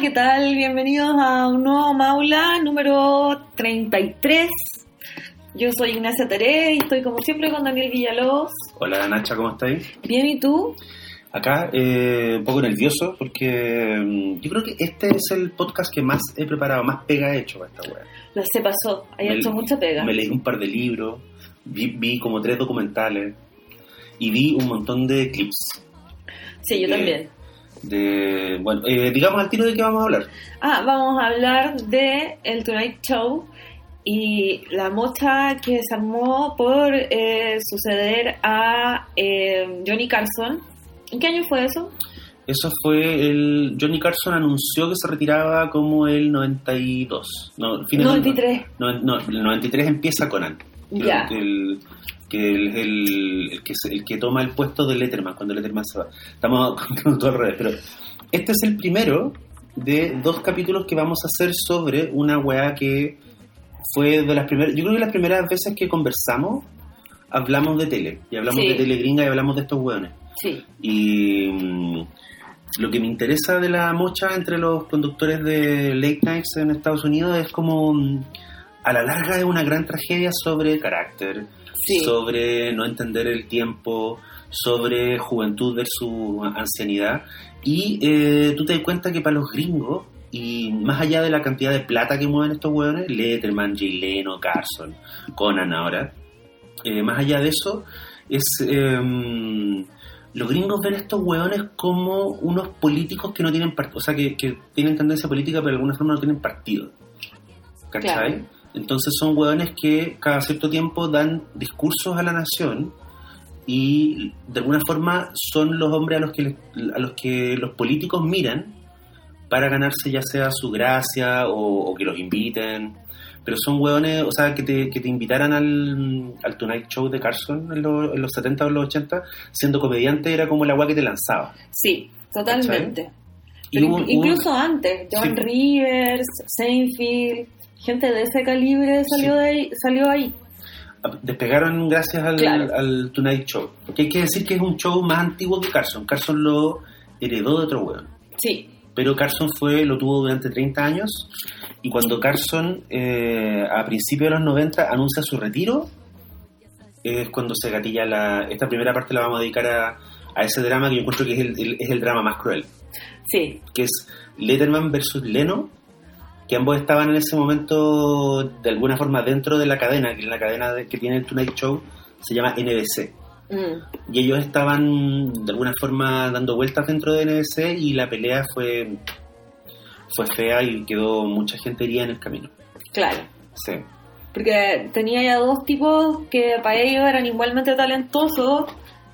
¿qué tal? Bienvenidos a un nuevo Maula número 33. Yo soy Ignacia Teré y estoy como siempre con Daniel Villalobos. Hola Nacha, ¿cómo estáis? Bien, ¿y tú? Acá eh, un poco nervioso porque mm, yo creo que este es el podcast que más he preparado, más pega he hecho para esta web. Lo se pasó, hay Me- hecho mucha pega. Me leí un par de libros, vi, vi como tres documentales y vi un montón de clips. Sí, yo de- también. De, bueno, eh, digamos al tiro de qué vamos a hablar. Ah, vamos a hablar de el Tonight Show y la mocha que se armó por eh, suceder a eh, Johnny Carson. ¿En qué año fue eso? Eso fue el. Johnny Carson anunció que se retiraba como el 92. No, del- 93. No, no, el 93 empieza Conan. Ya. El, que el, el- el que se- el que toma el puesto de Letterman cuando Letterman se va. Estamos contando todo al revés, pero este es el primero de dos capítulos que vamos a hacer sobre una weá que fue de las primeras. Yo creo que las primeras veces que conversamos hablamos de tele. Y hablamos Sí. de tele gringa y hablamos de estos weones. Sí. Y mm, lo que me interesa de la mocha entre los conductores de late nights en Estados Unidos es como mm, a la larga es una gran tragedia sobre carácter, Sí. sobre no entender el tiempo, sobre juventud versus ancianidad. Y eh, tú te das cuenta que para los gringos, y más allá de la cantidad de plata que mueven estos hueones, Letterman, Jay Leno, Carson, Conan ahora, eh, más allá de eso, es... em, los gringos ven a estos hueones como unos políticos que no tienen partido, o sea, que, que tienen tendencia política, pero de alguna forma no tienen partido. ¿Cachai? Claro. Entonces son hueones que cada cierto tiempo dan discursos a la nación y de alguna forma son los hombres a los que, les- a los, que los políticos miran para ganarse ya sea su gracia o, o que los inviten. Pero son hueones, o sea, que te, que te invitaran al, al Tonight Show de Carson en, los- en los 70 o los 80, siendo comediante era como el agua que te lanzaba. Sí, totalmente. Pero hubo- incluso antes, John Sí. Rivers, Seinfeld, gente de ese calibre salió Sí. de ahí, salió ahí. despegaron gracias al, Claro. al Tonight Show. Que hay que decir que es un show más antiguo que Carson. Carson lo heredó de otro hueón. Sí, Pero Carson fue, lo tuvo durante 30 años. Y cuando Carson, eh, a principios de los 90, anuncia su retiro, es cuando se gatilla la. Esta primera parte la vamos a dedicar a, a ese drama que yo encuentro que es el, el- es el drama más cruel. sí, que es Letterman versus Leno, que ambos estaban en ese momento de alguna forma dentro de la cadena, que es la cadena de- que tiene el Tonight Show, se llama NBC. Mm, Y ellos estaban de alguna forma dando vueltas dentro de NBC y la pelea fue, fue fea y quedó mucha gente herida en el camino. claro. Sí. Porque tenía ya dos tipos que para ellos eran igualmente talentosos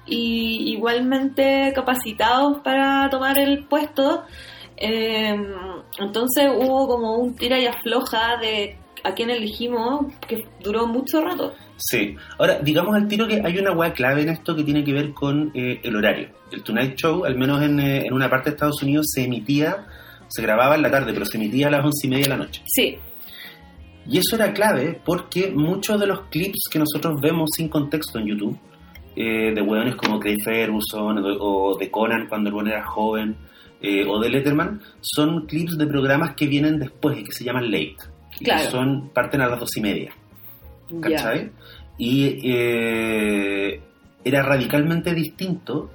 y igualmente capacitados para tomar el puesto. Eh, entonces hubo como un tira y afloja de a quién elegimos que duró mucho rato. Sí. Ahora, digamos al tiro que hay una hueá clave en esto que tiene que ver con eh, el horario. El Tonight Show, al menos en, eh, en una parte de Estados Unidos, se emitía, se grababa en la tarde, pero se emitía a las once y media de la noche. Sí, Y eso era clave porque muchos de los clips que nosotros vemos sin contexto en YouTube, eh, de hueones como Craig Ferguson o de, o de Conan cuando el hueón era joven, eh, o de Letterman, son clips de programas que vienen después y que se llaman late. Claro. que son, parten a las dos y media. ¿cachai? Y eh, era radicalmente distinto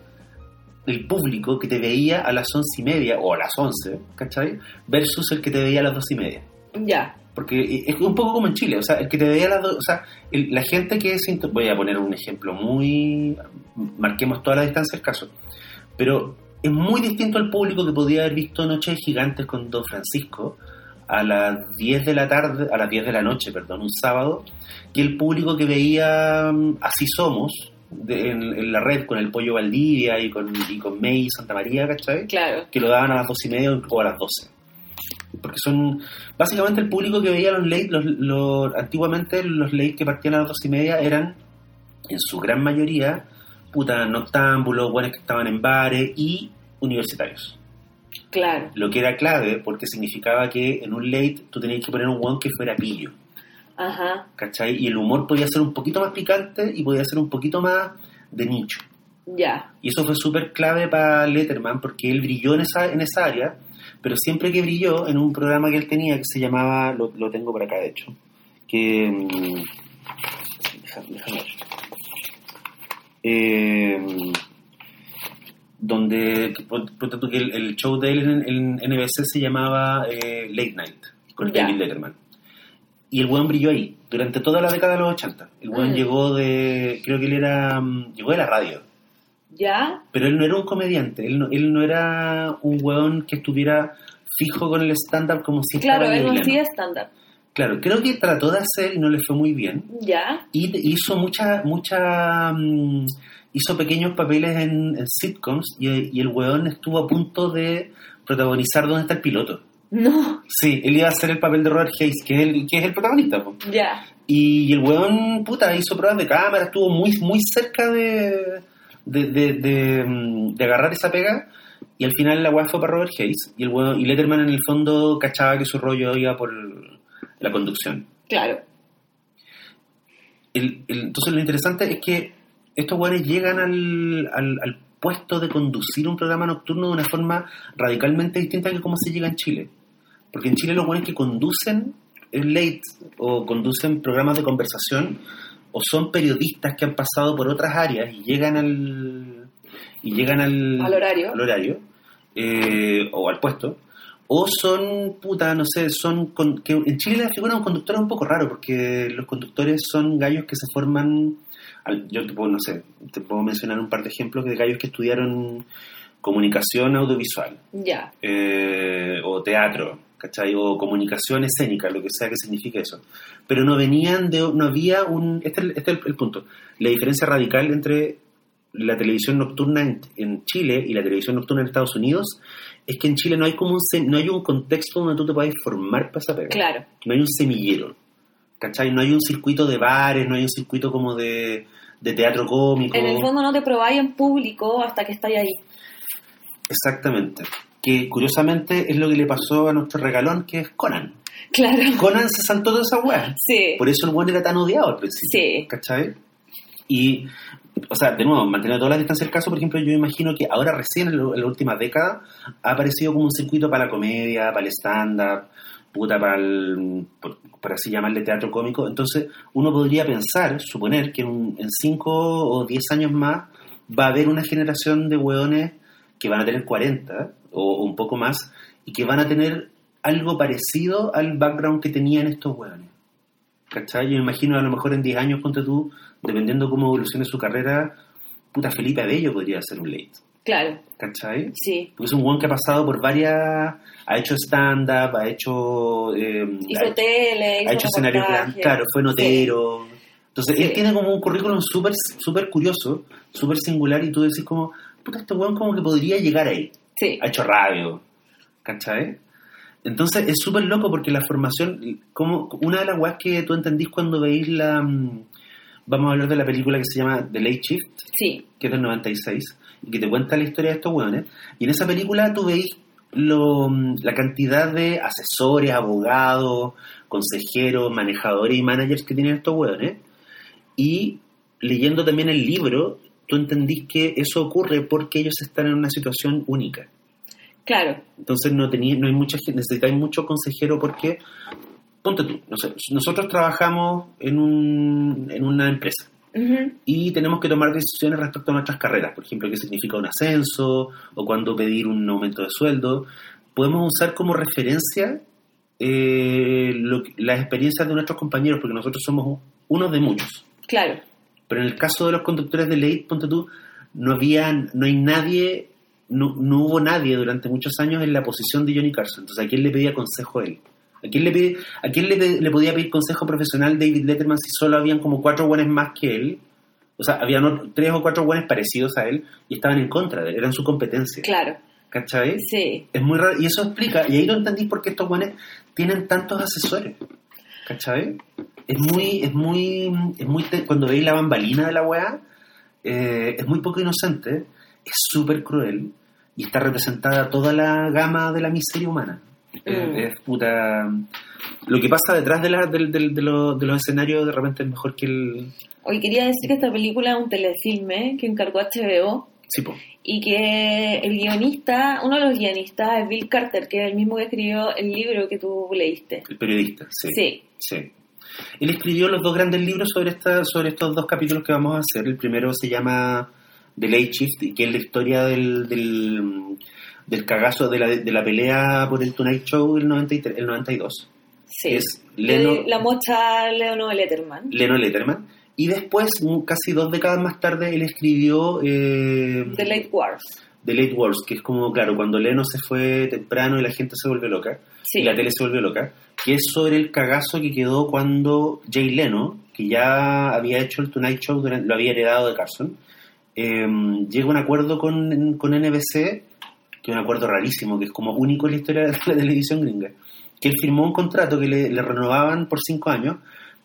el público que te veía a las once y media o a las once, ¿cachai? Versus el que te veía a las dos y media. Ya, Porque es un poco como en Chile, o sea, el que te veía a las dos, o sea, el- la gente que es, voy a poner un ejemplo muy, marquemos toda la distancia del caso, pero es muy distinto al público que podía haber visto Noches Gigantes con Don Francisco a las 10 de la tarde, a las 10 de la noche, perdón, un sábado, que el público que veía mm, Así Somos de- en, en la red con el Pollo Valdivia y con, y con May y Santa María, ¿cachai? claro. que lo daban a las dos y media o a las 12. Porque son básicamente el público que veía los late, los, los- antiguamente los late que partían a las dos y media eran en su gran mayoría puta noctámbulos, buenos que estaban en bares y universitarios. Claro. Lo que era clave porque significaba que en un late tú tenías que poner un one que fuera pillo. Ajá. ¿Cachai? Y el humor podía ser un poquito más picante y podía ser un poquito más de nicho. Ya. Y eso fue súper clave para Letterman porque él brilló en esa, en esa área pero siempre que brilló en un programa que él tenía que se llamaba, lo, lo tengo por acá de hecho, que... mm, déjame- déjame ver. Eh, donde pon- ponte tú que el, el show de él en, en NBC se llamaba eh, Late Night con Ya. David Letterman y el weón brilló ahí durante toda la década de los 80 el weón Mm. llegó de creo que él era mm, llegó de la radio ¿Ya? pero él no era un comediante él no, él no era un weón que estuviera fijo con el stand-up como si Claro, estaba en él no el hacía stand-up. Claro creo que trató de hacer y no le fue muy bien ¿Ya? y hizo mucha mucha mm, hizo pequeños papeles en, en sitcoms y, y el weón estuvo a punto de protagonizar dónde está el piloto No. sí él iba a hacer el papel de Robert Hayes que es el, que es el protagonista po. Ya. y el weón puta hizo pruebas de cámara estuvo muy muy cerca de de, de, de, mm, de agarrar esa pega y al final la weá fue para Robert Hayes y el weón, y Letterman en el fondo cachaba que su rollo iba por la conducción Claro. el- el- entonces lo interesante es que estos güeyes llegan al, al, al puesto de conducir un programa nocturno de una forma radicalmente distinta que como se llega en Chile. Porque en Chile los güeyes que conducen el late o conducen programas de conversación o son periodistas que han pasado por otras áreas y llegan al y llegan al, Al horario. al horario, eh, o al puesto o son, puta, no sé, son... con- que en Chile la figura de un conductor es un poco raro, porque los conductores son gallos que se forman... yo te puedo, no sé, te puedo mencionar un par de ejemplos de gallos que estudiaron comunicación audiovisual, Ya. eh, o teatro, ¿cachai? O comunicación escénica, lo que sea que signifique eso. Pero no venían de... no había un... Este, es el- este es el, el punto. La diferencia radical entre la televisión nocturna en, en Chile y la televisión nocturna en Estados Unidos es que en Chile no hay como un, no hay un contexto donde tú te puedas formar para esa pega. Claro. No hay un semillero. ¿Cachai? No hay un circuito de bares, no hay un circuito como de, de teatro cómico. En el fondo no te probáis en público hasta que estáis ahí. Exactamente. Que curiosamente es lo que le pasó a nuestro regalón, que es Conan. Claro. Conan se saltó toda esa weá. Sí. Por eso el buen era tan odiado al principio. Sí. ¿Cachai? Y, o sea, de nuevo, manteniendo toda la distancia del caso, por ejemplo, yo imagino que ahora recién, en, lo- en la última década, ha aparecido como un circuito para la comedia, para el stand-up, puta, para el, por, así llamarle teatro cómico. Entonces, uno podría pensar, suponer, que en, en cinco o diez años más va a haber una generación de hueones que van a tener 40 o, o un poco más y que van a tener algo parecido al background que tenían estos hueones. ¿Cachai? Yo imagino a lo mejor en 10 años, ponte tú, dependiendo cómo evolucione su carrera, puta Felipe Abello podría ser un late. Claro. ¿Cachai? Sí. Porque es un buen que ha pasado por varias. Ha hecho stand-up, ha hecho. eh, Hizo ha, tele, hizo ha hecho escenarios claro, fue notero. Entonces, Sí. él tiene como un currículum súper súper curioso, súper singular, y tú decís como, puta, este weón como que podría llegar ahí. Sí. Ha hecho radio, ¿cachai? Entonces es súper loco porque la formación, como una de las weas que tú entendís cuando veis la... mm, Vamos a hablar de la película que se llama The Late Shift, Sí. que es del 96, y que te cuenta la historia de estos weones. Y en esa película tú veis lo, la cantidad de asesores, abogados, consejeros, manejadores y managers que tienen estos weones. Y leyendo también el libro, tú entendís que eso ocurre porque ellos están en una situación única. Claro. Entonces no tenía, no hay mucha gente, necesitáis mucho consejero porque, ponte tú, no sé, nosotros trabajamos en, un, en una empresa y tenemos que tomar decisiones respecto a nuestras carreras, por ejemplo, qué significa un ascenso o cuándo pedir un aumento de sueldo. Podemos usar como referencia eh, lo las experiencias de nuestros compañeros, porque nosotros somos unos de muchos. Claro. Pero en el caso de los conductores de late, ponte tú, no había, no hay nadie, no, no hubo nadie durante muchos años en la posición de Johnny Carson. Entonces, ¿a quién le pedía consejo él? ¿A quién le, a quién le, le podía pedir consejo profesional David Letterman si solo habían como cuatro buenos más que él? O sea, habían tres o cuatro buenos parecidos a él y estaban en contra de él, eran su competencia. Claro. ¿Cachai? Sí. Es muy raro, y eso explica, y ahí lo entendí por qué estos buenos tienen tantos asesores. ¿Cachai? Es muy, es muy, es muy, cuando veis la bambalina de la weá, eh, es muy poco inocente, es súper cruel, y está representada toda la gama de la miseria humana. Eh, Mm. es puta... Lo que pasa detrás de, la, del- del- de, los, de los escenarios de repente es mejor que el... Hoy quería decir que esta película es un telefilme que encargó HBO Sí, po. y que el guionista, uno de los guionistas es Bill Carter, que es el mismo que escribió el libro que tú leíste. El periodista, sí. Sí. Sí. Él escribió los dos grandes libros sobre, esta, sobre estos dos capítulos que vamos a hacer. El primero se llama The Late Shift, que es la historia del, del, del cagazo de la, de la pelea por el Tonight Show del 93, el 92. Sí. Es Leno, De la mocha Leonor Letterman. Leno Letterman. Y después, casi dos décadas más tarde, él escribió eh, The Late Wars. The Late Wars, que es como, claro, cuando Leno se fue temprano y la gente se volvió loca. Sí. y la tele se volvió loca, que es sobre el cagazo que quedó cuando Jay Leno, que ya había hecho el Tonight Show, lo había heredado de Carson, eh, llega un acuerdo con, con NBC, que es un acuerdo rarísimo, que es como único en la historia de la televisión gringa, que él firmó un contrato que le, le renovaban por cinco años,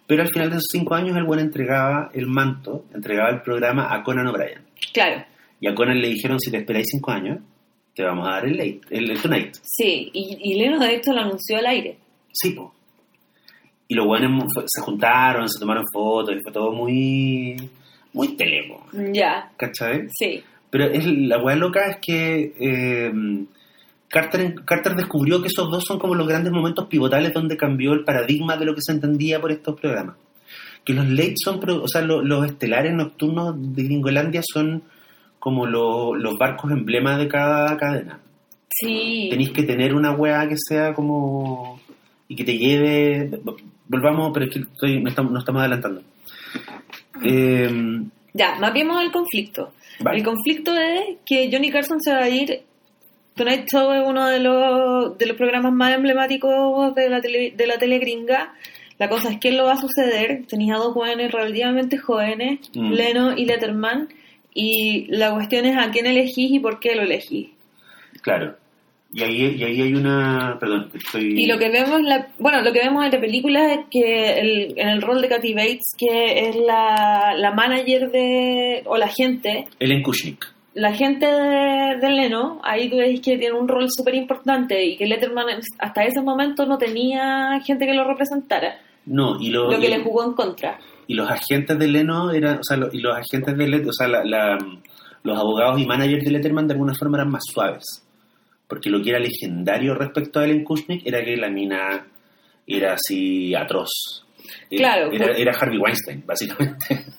pero al final de esos cinco años el buen entregaba el manto, entregaba el programa a Conan O'Brien. Claro. Y a Conan le dijeron, si te esperáis cinco años, te vamos a dar el, late, el, el Tonight. Sí, y, y Leno de hecho lo anunció al aire. Sí, po. Y los buenos se juntaron, se tomaron fotos, y fue todo muy. Muy tele, po, Ya, ¿cachai? sí. Pero es, la weá loca es que eh, Carter, Carter descubrió que esos dos son como los grandes momentos pivotales donde cambió el paradigma de lo que se entendía por estos programas. Que los late son, o sea, lo- los estelares nocturnos de Gringolandia son como lo- los barcos emblema de cada cadena Sí. tenéis que tener una weá que sea como y que te lleve volvamos pero es que estoy, estamos, nos estamos adelantando Eh, Ya, mapeemos el conflicto. vale. El conflicto es que Johnny Carson se va a ir. Tonight Show es uno de los, de los programas más emblemáticos de la, tele, de la tele gringa. La cosa es que lo va a suceder. Tenías a dos jóvenes relativamente jóvenes, Mm. Leno y Letterman. Y la cuestión es a quién elegís y por qué lo elegís. claro y ahí, y ahí hay una perdón estoy Y lo que vemos, la, bueno, lo que vemos en la película es que el- en el rol de Kathy Bates, que es la, la manager de, o la gente, Ellen Kushnick. la gente de, de Leno, ahí tú veis que tiene un rol súper importante y que Letterman hasta ese momento no tenía gente que lo representara, no y, lo, lo que y, le jugó en contra. y los agentes de Leno eran o sea lo- y los agentes de Let- o sea la- la- los abogados y managers de Letterman de alguna forma eran más suaves porque lo que era legendario respecto a Ellen Kushnick era que la mina era así atroz. Claro, era, pues- era Harvey Weinstein básicamente.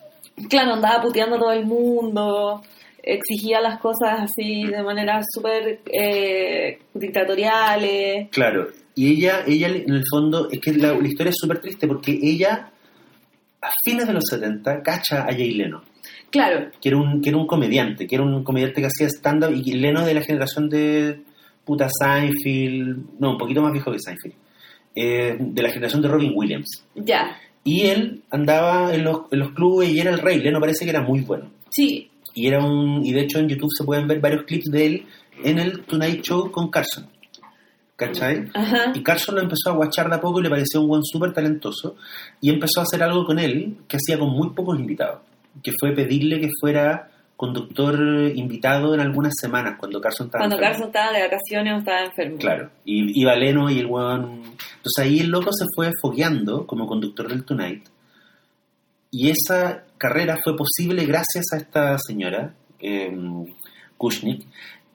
Claro, andaba puteando a todo el mundo, exigía las cosas así de manera súper eh, dictatoriales. Claro, y ella, ella en el fondo, es que la, la historia es súper triste porque ella, a fines de los 70, cacha a Jay Leno, Claro, que era un, que era un comediante, que era un comediante que hacía stand-up y Leno de la generación de puta Seinfeld, no, un poquito más viejo que Seinfeld, eh, de la generación de Robin Williams. ya, Y él andaba en los, en los clubes y era el rey, Leno parece que era muy bueno. sí, Y era un y de hecho en YouTube se pueden ver varios clips de él en el Tonight Show con Carson. ¿Cachai? ajá, Y Carson lo empezó a guachar de a poco y le pareció un buen súper talentoso. Y empezó a hacer algo con él que hacía con muy pocos invitados. Que fue pedirle que fuera conductor invitado en algunas semanas cuando Carson estaba cuando enfermo. Carson estaba de vacaciones o estaba enfermo. Claro. Y iba Leno y el weón... Entonces ahí el loco se fue fogueando como conductor del Tonight. Y esa carrera fue posible gracias a esta señora, eh, Kushnick.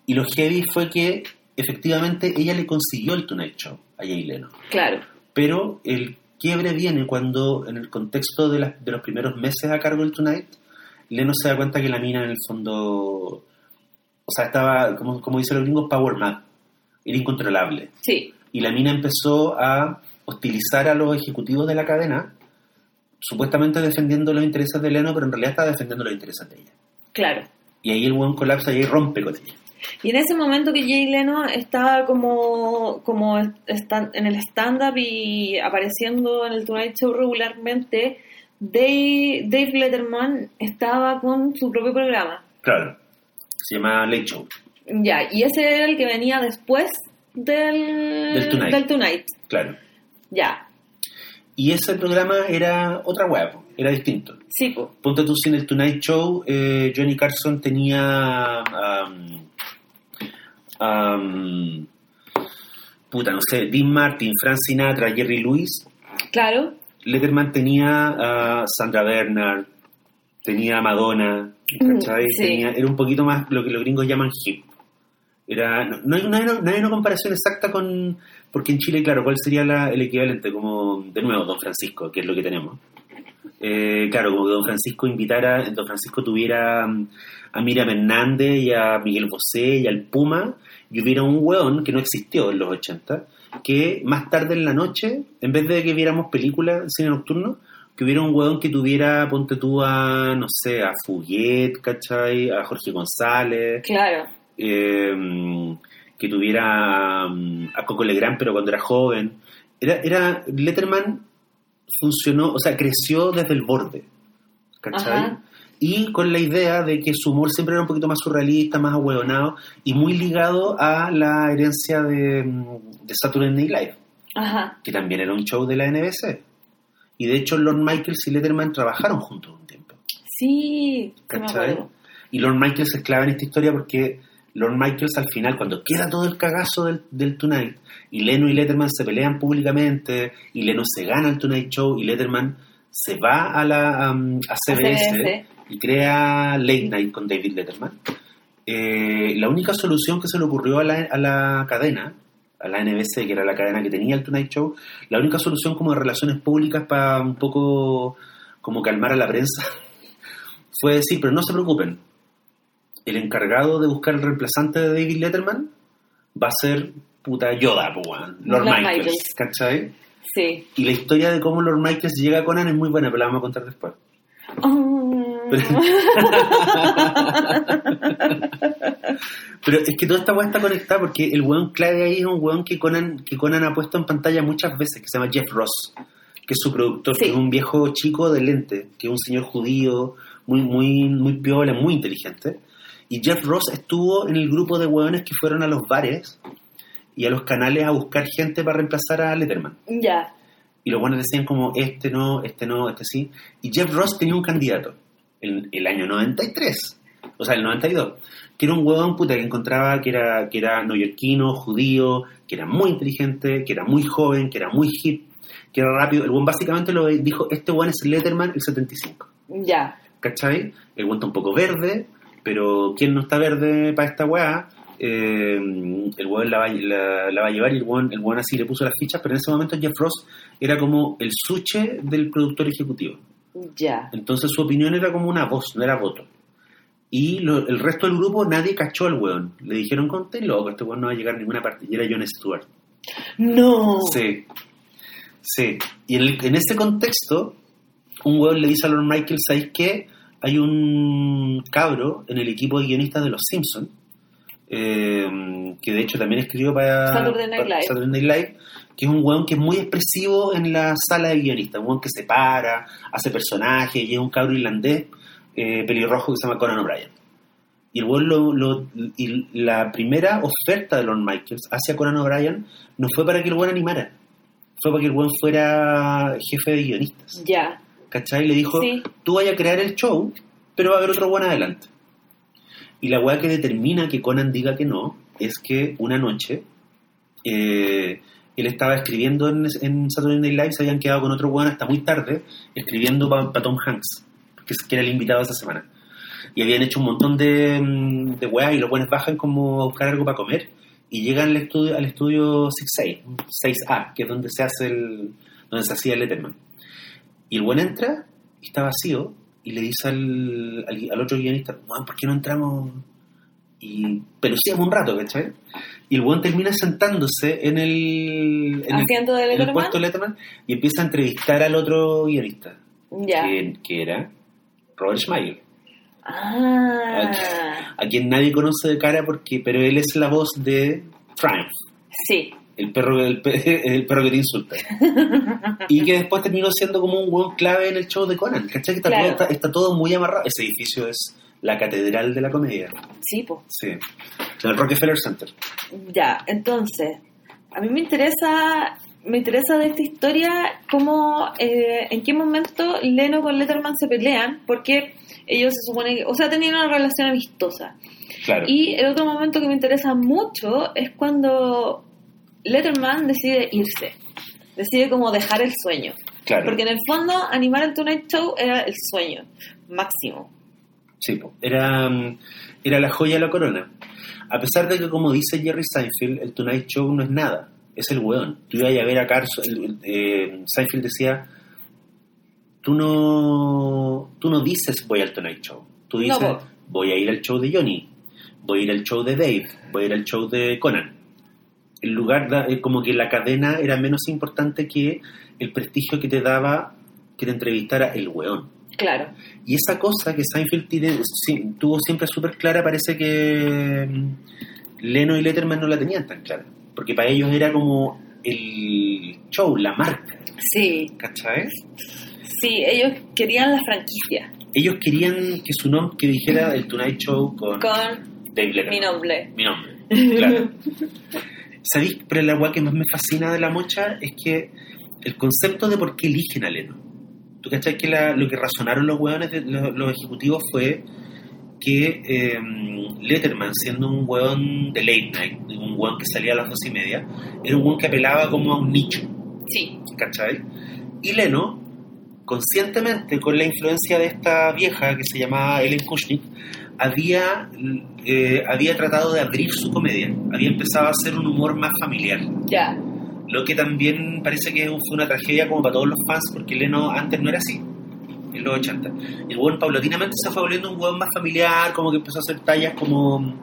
Y lo heavy fue que efectivamente ella le consiguió el Tonight Show a Jay Leno. Claro, Pero el quiebre viene cuando, en el contexto de, las- de los primeros meses a cargo del Tonight, Leno se da cuenta que la mina en el fondo, o sea, estaba, como, como dicen los gringos, power mad, era incontrolable. sí, Y la mina empezó a hostilizar a los ejecutivos de la cadena, supuestamente defendiendo los intereses de Leno, pero en realidad estaba defendiendo los intereses de ella. claro. Y ahí el buen colapsa y ahí rompe con ella. Y en ese momento que Jay Leno estaba como, como en el stand-up y apareciendo en el Tonight Show regularmente, Dave, Dave Letterman estaba con su propio programa. Claro. Se llama Late Show. Ya, y ese era el que venía después del, Del Tonight. del Tonight. Claro. Ya, Y ese programa era otra web, era distinto. sí, po. Ponte tú si en el Tonight Show, eh, Johnny Carson tenía. am, am, puta, no sé, Dean Martin, Frank Sinatra, Jerry Lewis. Claro, Letterman tenía a Sandra Bernard, tenía a Madonna, ¿cachai? Mm, sí. Tenía- era un poquito más lo que los gringos llaman hip. Era, no, no hay, no, hay, no hay una comparación exacta con... Porque en Chile, claro, ¿cuál sería la- el equivalente? Como, de nuevo, Don Francisco, que es lo que tenemos. Eh, claro, como que Don Francisco invitara, Don Francisco tuviera mm, a Miriam Hernández y a Miguel Bosé y al Puma, y hubiera un weón que no existió en los 80, que más tarde en la noche, en vez de que viéramos películas, cine nocturno, que hubiera un weón que tuviera, ponte tú a, no sé, a Fuguet, ¿cachai? A Jorge González, Claro. eh, que tuviera mm, a Coco Legrand, pero cuando era joven. Era, era Letterman funcionó, o sea, creció desde el borde, ¿cachai? Ajá. Y con la idea de que su humor siempre era un poquito más surrealista, más ahueonado y muy ligado a la herencia de, mm, de Saturday Night Live, Ajá. que también era un show de la NBC. Y de hecho, Lorne Michaels y Letterman trabajaron juntos un tiempo. Sí, sí me ¿Cachai? Y Lorne Michaels es clave en esta historia porque Lorne Michaels al final, cuando queda todo el cagazo del, del Tonight, y Leno y Letterman se pelean públicamente, y Leno se gana el Tonight Show, y Letterman se va a la um, a CBS, CBS. y crea Late Night con David Letterman. Eh, la única solución que se le ocurrió a la, a la cadena, a la NBC, que era la cadena que tenía el Tonight Show, la única solución como de relaciones públicas para un poco como calmar a la prensa, fue decir, pero no se preocupen, el encargado de buscar el reemplazante de David Letterman va a ser puta Yoda, pues, weón, Lord Lord Michaels, Michaels. ¿cachai? Sí. Y la historia de cómo Lord Michaels llega a Conan es muy buena, pero la vamos a contar después. Mm. Pero es que toda esta weá está conectada porque el weón clave ahí es un weón que Conan, que Conan ha puesto en pantalla muchas veces, que se llama Jeff Ross, que es su productor, Sí. que es un viejo chico de lente, que es un señor judío, muy, muy, muy piola, muy inteligente. Y Jeff Ross estuvo en el grupo de weones que fueron a los bares y a los canales a buscar gente para reemplazar a Letterman. ya. Y los buenos decían como, este no, este no, este sí. Y Jeff Ross tenía un candidato en el año 93, o sea, el 92, que era un huevón puta que encontraba que era, que era neoyorquino, judío, que era muy inteligente, que era muy joven, que era muy hip, que era rápido. El huevón básicamente lo dijo, este huevón es Letterman el 75. Ya. ¿Cachai? El huevón está un poco verde, pero ¿quién no está verde para esta weá? Eh, el huevón la va, la, la va a llevar y el huevón, el huevón así le puso las fichas, pero en ese momento Jeff Ross era como el suche del productor ejecutivo. Ya. Entonces su opinión era como una voz, no era voto. Y lo- el resto del grupo nadie cachó al weón. Le dijeron, conté loco, este weón no va a llegar a ninguna parte. Y era Jon Stewart. No. Sí. Sí. Y en, el- en ese contexto, un weón le dice a Lord Michael, ¿sabéis qué? Hay un cabro en el equipo de guionistas de Los Simpsons, eh, que de hecho también escribió para Saturday Night para Live. Saturday Night Live, que es un weón que es muy expresivo en la sala de guionistas, un weón que se para, hace personajes, y es un cabro irlandés eh, pelirrojo que se llama Conan O'Brien. Y el weón lo, lo- y la primera oferta de Lorne Michaels hacia Conan O'Brien no fue para que el weón animara, fue para que el weón fuera jefe de guionistas. Ya. ¿Cachai? Le dijo, Sí. tú vayas a crear el show, pero va a haber otro weón adelante. Y la weá que determina que Conan diga que no es que una noche eh, él estaba escribiendo en, en Saturday Night Live, se habían quedado con otro weón hasta muy tarde, escribiendo para Tom Hanks, que, que era el invitado esa semana. Y habían hecho un montón de, mm, de weá y los buenos bajan como a buscar algo para comer y llegan al estudio, al estudio 6A, 6A, que es donde se hace el, donde se hacía el Letterman. Y el buen entra y está vacío y le dice al, al, al otro guionista, "Weón, ¿por qué no entramos? Y peluciamos un rato, ¿cachai? Y el buen termina sentándose en el, en el, de en el puesto de Letterman y empieza a entrevistar al otro guionista, Ya. que, que era Robert Schmeier, Ah. a quien nadie conoce de cara, porque pero él es la voz de Triumph. Sí. El perro, el, pe- el perro que te insulta. y que después terminó siendo como un hueón clave en el show de Conan. ¿Cachai? Que está, Claro. todo, está, está todo muy amarrado. Ese edificio es la catedral de la comedia. Sí, pues. Sí. El Rockefeller Center. Ya, entonces, a mí me interesa, me interesa de esta historia cómo, eh, en qué momento Leno con Letterman se pelean, porque ellos se supone que, o sea, tenían una relación amistosa. Claro. Y el otro momento que me interesa mucho es cuando Letterman decide irse, decide como dejar el sueño. claro. Porque en el fondo animar el Tonight Show era el sueño. máximo. Sí, era, mm, era la joya de la corona. A pesar de que, como dice Jerry Seinfeld, el Tonight Show no es nada, es el weón. Tú ibas a ver a Carson, eh, Seinfeld decía, tú no, tú no dices voy al Tonight Show, tú dices voy a ir al show de Johnny, voy a ir al show de Dave, voy a ir al show de Conan. El lugar, eh, como que la cadena era menos importante que el prestigio que te daba que te entrevistara el weón. Claro. Y esa cosa que Seinfeld tiene- tuvo siempre súper clara, parece que mm, Leno y Letterman no la tenían tan clara. Porque para ellos era como el show, la marca, Sí, ¿cachai? sí, ellos querían la franquicia Ellos querían que su nombre, que dijera el Tonight Show con, con Dave Letterman. mi nombre. Mi nombre, claro. ¿Sabéis? Pero la weá que más me fascina de la mocha es que el concepto de por qué eligen a Leno. ¿Tú cachai que la- lo que razonaron los weones, de- los, los ejecutivos fue que eh, Letterman, siendo un weón de late night, un weón que salía a las dos y media, era un weón que apelaba como a un nicho, Sí, ¿cachai? Y Leno, conscientemente, con la influencia de esta vieja que se llamaba Ellen Kushnick, había, eh, había tratado de abrir su comedia, había empezado a hacer un humor más familiar. ya. Lo que también parece que fue una tragedia como para todos los fans, porque Leno antes no era así, en los 80. El weón paulatinamente se fue volviendo un weón más familiar, como que empezó a hacer tallas como...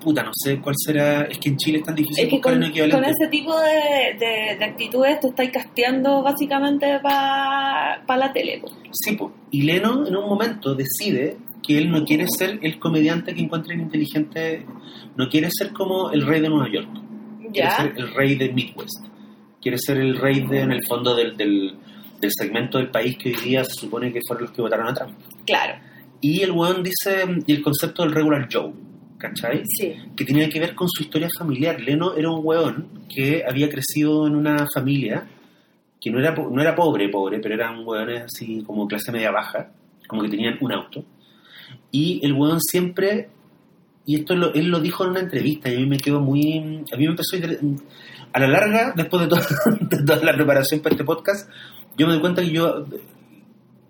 Puta, no sé cuál será... Es que en Chile es tan difícil Es que con, con ese tipo de, de, de actitudes te estáis casteando básicamente para la tele. po. Sí, po. y Leno en un momento decide que él no quiere ser el comediante que encuentren inteligente, no quiere ser como el rey de Nueva York, quiere ser el rey de Midwest, quiere ser el rey de, en el fondo del, del, del segmento del país que hoy día se supone que fueron los que votaron a Trump. claro. Y el weón dice, y el concepto del regular Joe, ¿cachai? Sí, que tenía que ver con su historia familiar. Leno era un weón que había crecido en una familia que no era, no era pobre, pobre, pero eran weones así como clase media baja, como que tenían un auto. Y el weón siempre, y esto lo- él lo dijo en una entrevista, y a mí me quedó muy... A mí me empezó a... la larga, después de, todo- de toda la preparación para este podcast, yo me doy cuenta que yo...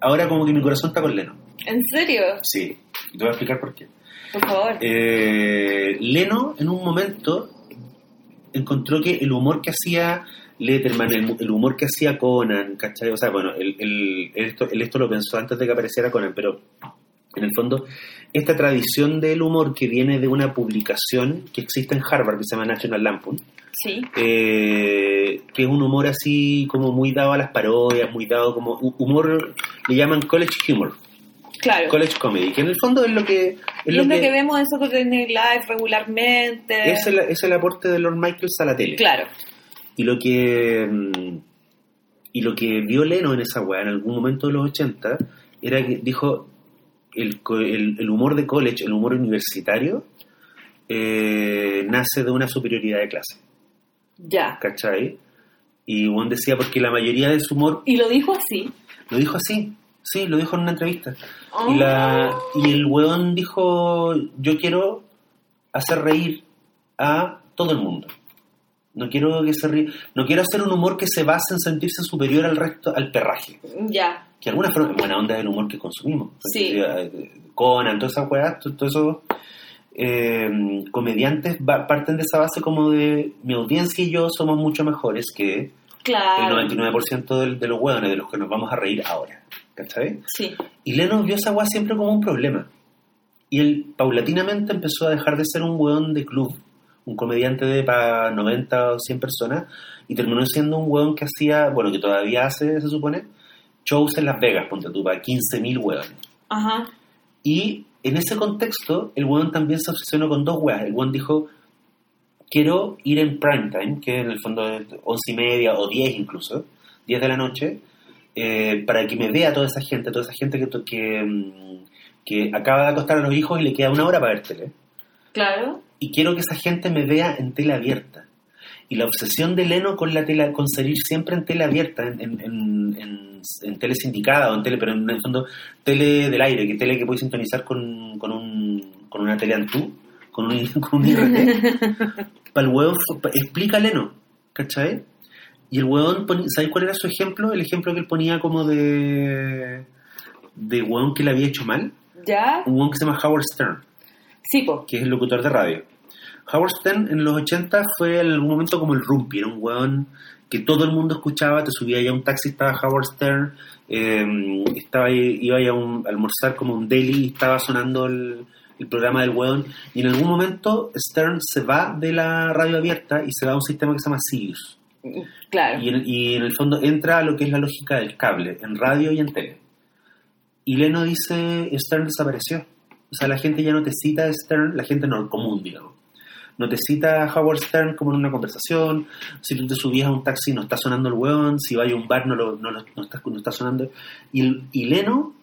Ahora como que mi corazón está con Leno. ¿en serio? Sí, y te voy a explicar por qué. Por favor. Eh, Leno en un momento encontró que el humor que hacía Letterman, el, el humor que hacía Conan, ¿cachai? O sea, bueno, él, él- él esto, él esto lo pensó antes de que apareciera Conan, pero en el fondo, esta tradición del humor que viene de una publicación que existe en Harvard, que se llama National Lampoon, Sí, eh, que es un humor así como muy dado a las parodias, muy dado como hu- humor, le llaman college humor, claro. college comedy, que en el fondo es lo que... Es es lo que vemos en Saturday Night Live regularmente. es el, es el aporte de Lord Michaels a la tele. Claro, Y lo que mm, y lo que vio Leno en esa weá en algún momento de los 80 era que dijo el, el, el humor de college, el humor universitario, eh, nace de una superioridad de clase, ya. ¿cachai? Y Juan decía porque la mayoría de su humor Y lo dijo así. lo dijo así, sí, lo dijo en una entrevista. Oh. Y, la, y el weón dijo, yo quiero hacer reír a todo el mundo. No quiero que se ríe, no quiero hacer un humor que se base en sentirse superior al resto, al perraje. Ya, Que de alguna forma, en buena onda es el humor que consumimos. Sí. Eh, Conan, todas esas weas, to- todos esos eh, comediantes parten de esa base como de mi audiencia y yo somos mucho mejores que claro. el 99% del- de, los hueones de los que nos vamos a reír ahora. ¿Cachai? Sí, Y Lennon vio esa weá siempre como un problema. Y él paulatinamente empezó a dejar de ser un weón de club, un comediante de para 90 o 100 personas, y terminó siendo un weón que hacía, bueno, que todavía hace, se supone, shows en Las Vegas, ponte tú, para 15.000 weones. ajá. Y en ese contexto, el weón también se obsesionó con dos weas. El weón dijo, quiero ir en prime time, que en el fondo es 11 y media o 10 incluso, 10 de la noche, eh, para que me vea toda esa gente, toda esa gente que, que, mm, que acaba de acostar a los hijos y le queda una hora para ver tele. Claro. Y quiero que esa gente me vea en tele abierta. Y la obsesión de Leno con la tele, con salir siempre en tele abierta, en, en, en, en- tele sindicada o en tele, pero en el fondo tele del aire, que tele que puedes sintonizar con, con, un, con una tele Antú, con un, con un IRT. Para el hueón, explica Leno, ¿cachai? Y el hueón, ¿sabes cuál era su ejemplo? El ejemplo que él ponía como de de weón que le había hecho mal. ¿Ya? Un weón que se llama Howard Stern, Sí, po. que es el locutor de radio. Howard Stern en los 80 fue en algún momento como el Rumpi, era un weón que todo el mundo escuchaba, te subía ya un taxi, estaba Howard Stern, eh, estaba ahí- iba ahí a, un- a almorzar como un daily estaba sonando el, el programa del weón. Y en algún momento Stern se va de la radio abierta y se va a un sistema que se llama Sirius. Claro. Y en, y en el fondo entra a lo que es la lógica del cable, en radio y en tele. Y Leno dice, Stern desapareció. O sea, la gente ya no te cita a Stern, la gente no común, digamos. No te cita a Howard Stern como en una conversación. Si tú te subías a un taxi no está sonando el weón. Si vas a un bar no, lo, no, no está, no está sonando. Y, y Leno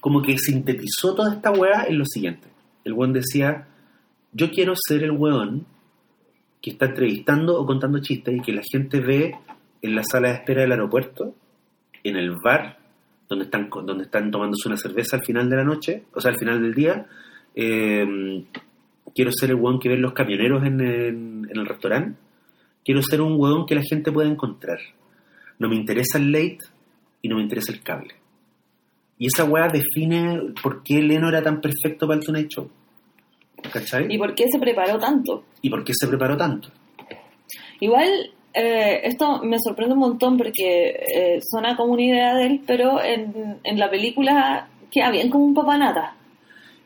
como que sintetizó toda esta weá en lo siguiente. El weón decía, yo quiero ser el weón que está entrevistando o contando chistes y que la gente ve en la sala de espera del aeropuerto, en el bar, donde están, donde están tomándose una cerveza al final de la noche, o sea, al final del día. Eh, quiero ser el weón que ven los camioneros en, el restaurante. Quiero ser un weón que la gente pueda encontrar. No me interesa el late y no me interesa el cable. Y esa weá define por qué Leno era tan perfecto para el Tonight Show. ¿Cachai? ¿Y por qué se preparó tanto? ¿Y por qué se preparó tanto? Igual, eh, esto me sorprende un montón porque eh, suena como una idea de él, pero en, en la película queda bien como un papanata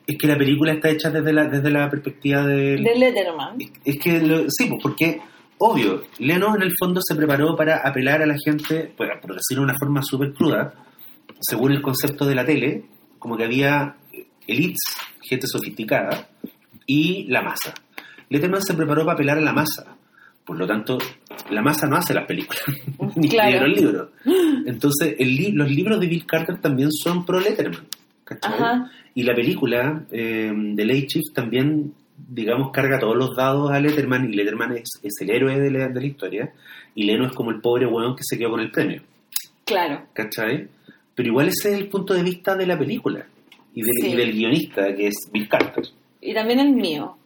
Es que la película está hecha desde la, desde la perspectiva del... de Letterman. Es- Es que, lo- sí, pues porque, obvio, Leno en el fondo se preparó para apelar a la gente, pues, por decirlo de una forma súper cruda, según el concepto de la tele, como que había elites, gente sofisticada, y la masa. Letterman se preparó para apelar a la masa. Por lo tanto, la masa no hace las películas, ni Claro. los libros. Entonces, el li- los libros de Bill Carter también son pro Letterman. ¿cachai? Ajá. Y la película eh, de Late Shift también, digamos, carga todos los dados a Letterman y Letterman es, es el héroe de la, de la historia y Leno es como el pobre weón que se quedó con el premio, Claro. ¿cachai? Pero igual ese es el punto de vista de la película y, del- Sí. y del guionista que es Bill Carter. Y también el mío.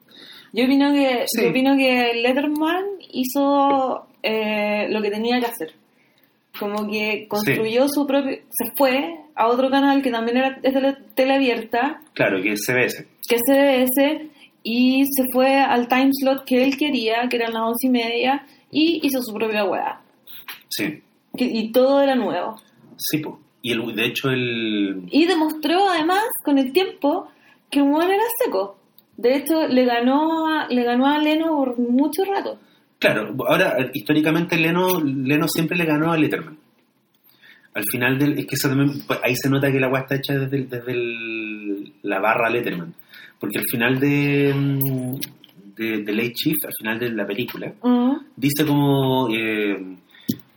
Yo opino que, Sí. yo opino que Letterman hizo eh, lo que tenía que hacer. Como que construyó su propio... Se fue a otro canal que también era de tele abierta, Claro, que es CBS. que es CBS, y se fue al time slot que él quería, que eran las once y media, y hizo su propia weá. Sí, Que- Y todo era nuevo. sí, po. Y el, de hecho el... Y demostró además con el tiempo que un era seco. De hecho, le ganó a, le ganó a Leno por mucho rato. Claro, ahora históricamente Leno, Leno siempre le ganó a Letterman. Al final del, es que eso también, pues, ahí se nota que la agua está hecha desde, el- desde el- la barra Letterman. Porque al final de, mm, de, de Late Shift, al final de la película, Mm. dice como eh,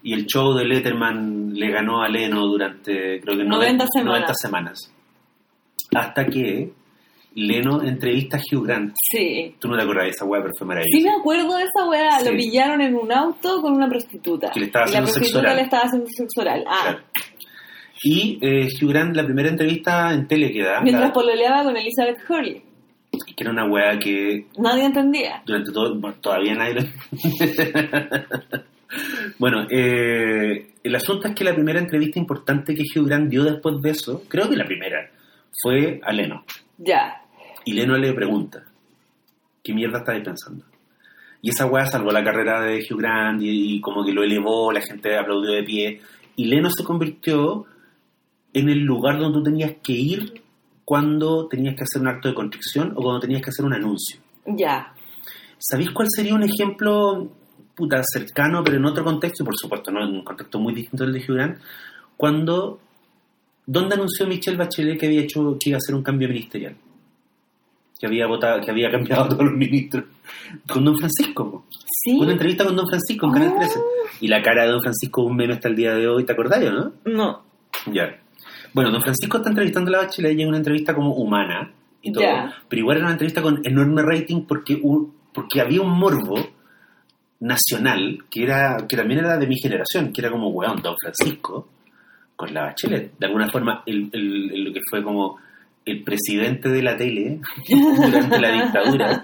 y el show de Letterman le ganó a Leno durante creo que 90 semanas. 90 semanas. Hasta que Leno entrevista a Hugh Grant. Sí. Tú no te acordás de esa weá, pero fue Sí maravilloso. me acuerdo de esa weá. Sí. Lo pillaron en un auto con una prostituta. Que le estaba y la haciendo prostituta le estaba haciendo sexo oral. Ah. Claro. Y eh, Hugh Grant, la primera entrevista en tele que da, Mientras la- pololeaba con Elizabeth Hurley. que era una weá que Nadie entendía. durante todo, bueno, todavía nadie lo... bueno, eh, el asunto es que la primera entrevista importante que Hugh Grant dio después de eso, creo que la primera, fue a Leno. Ya. Y Leno le pregunta, ¿qué mierda estáis pensando? Y esa weá salvó la carrera de Hugh Grant y, y como que lo elevó, la gente aplaudió de pie. Y Leno se convirtió en el lugar donde tú tenías que ir cuando tenías que hacer un acto de contrición o cuando tenías que hacer un anuncio. Ya. ¿Sabéis cuál sería un ejemplo puta cercano, pero en otro contexto, y por supuesto, ¿no? en un contexto muy distinto del de Hugh Grant? Cuando, ¿dónde anunció Michelle Bachelet que había hecho que iba a hacer un cambio ministerial? Que había votado, que había cambiado a todos los ministros. Con Don Francisco. ¿Sí? Una entrevista con Don Francisco en Canal Ah. 13. Y la cara de Don Francisco un meme hasta el día de hoy, ¿te acordás, no? No. Ya. Bueno, Don Francisco está entrevistando a la Bachelet y es una entrevista como humana y todo. Ya. Pero igual era una entrevista con enorme rating porque, un- porque había un morbo nacional que era que también era de mi generación, que era como, weón, Don Francisco con la Bachelet. De alguna forma, el, el- el- lo que fue como el presidente de la tele durante la dictadura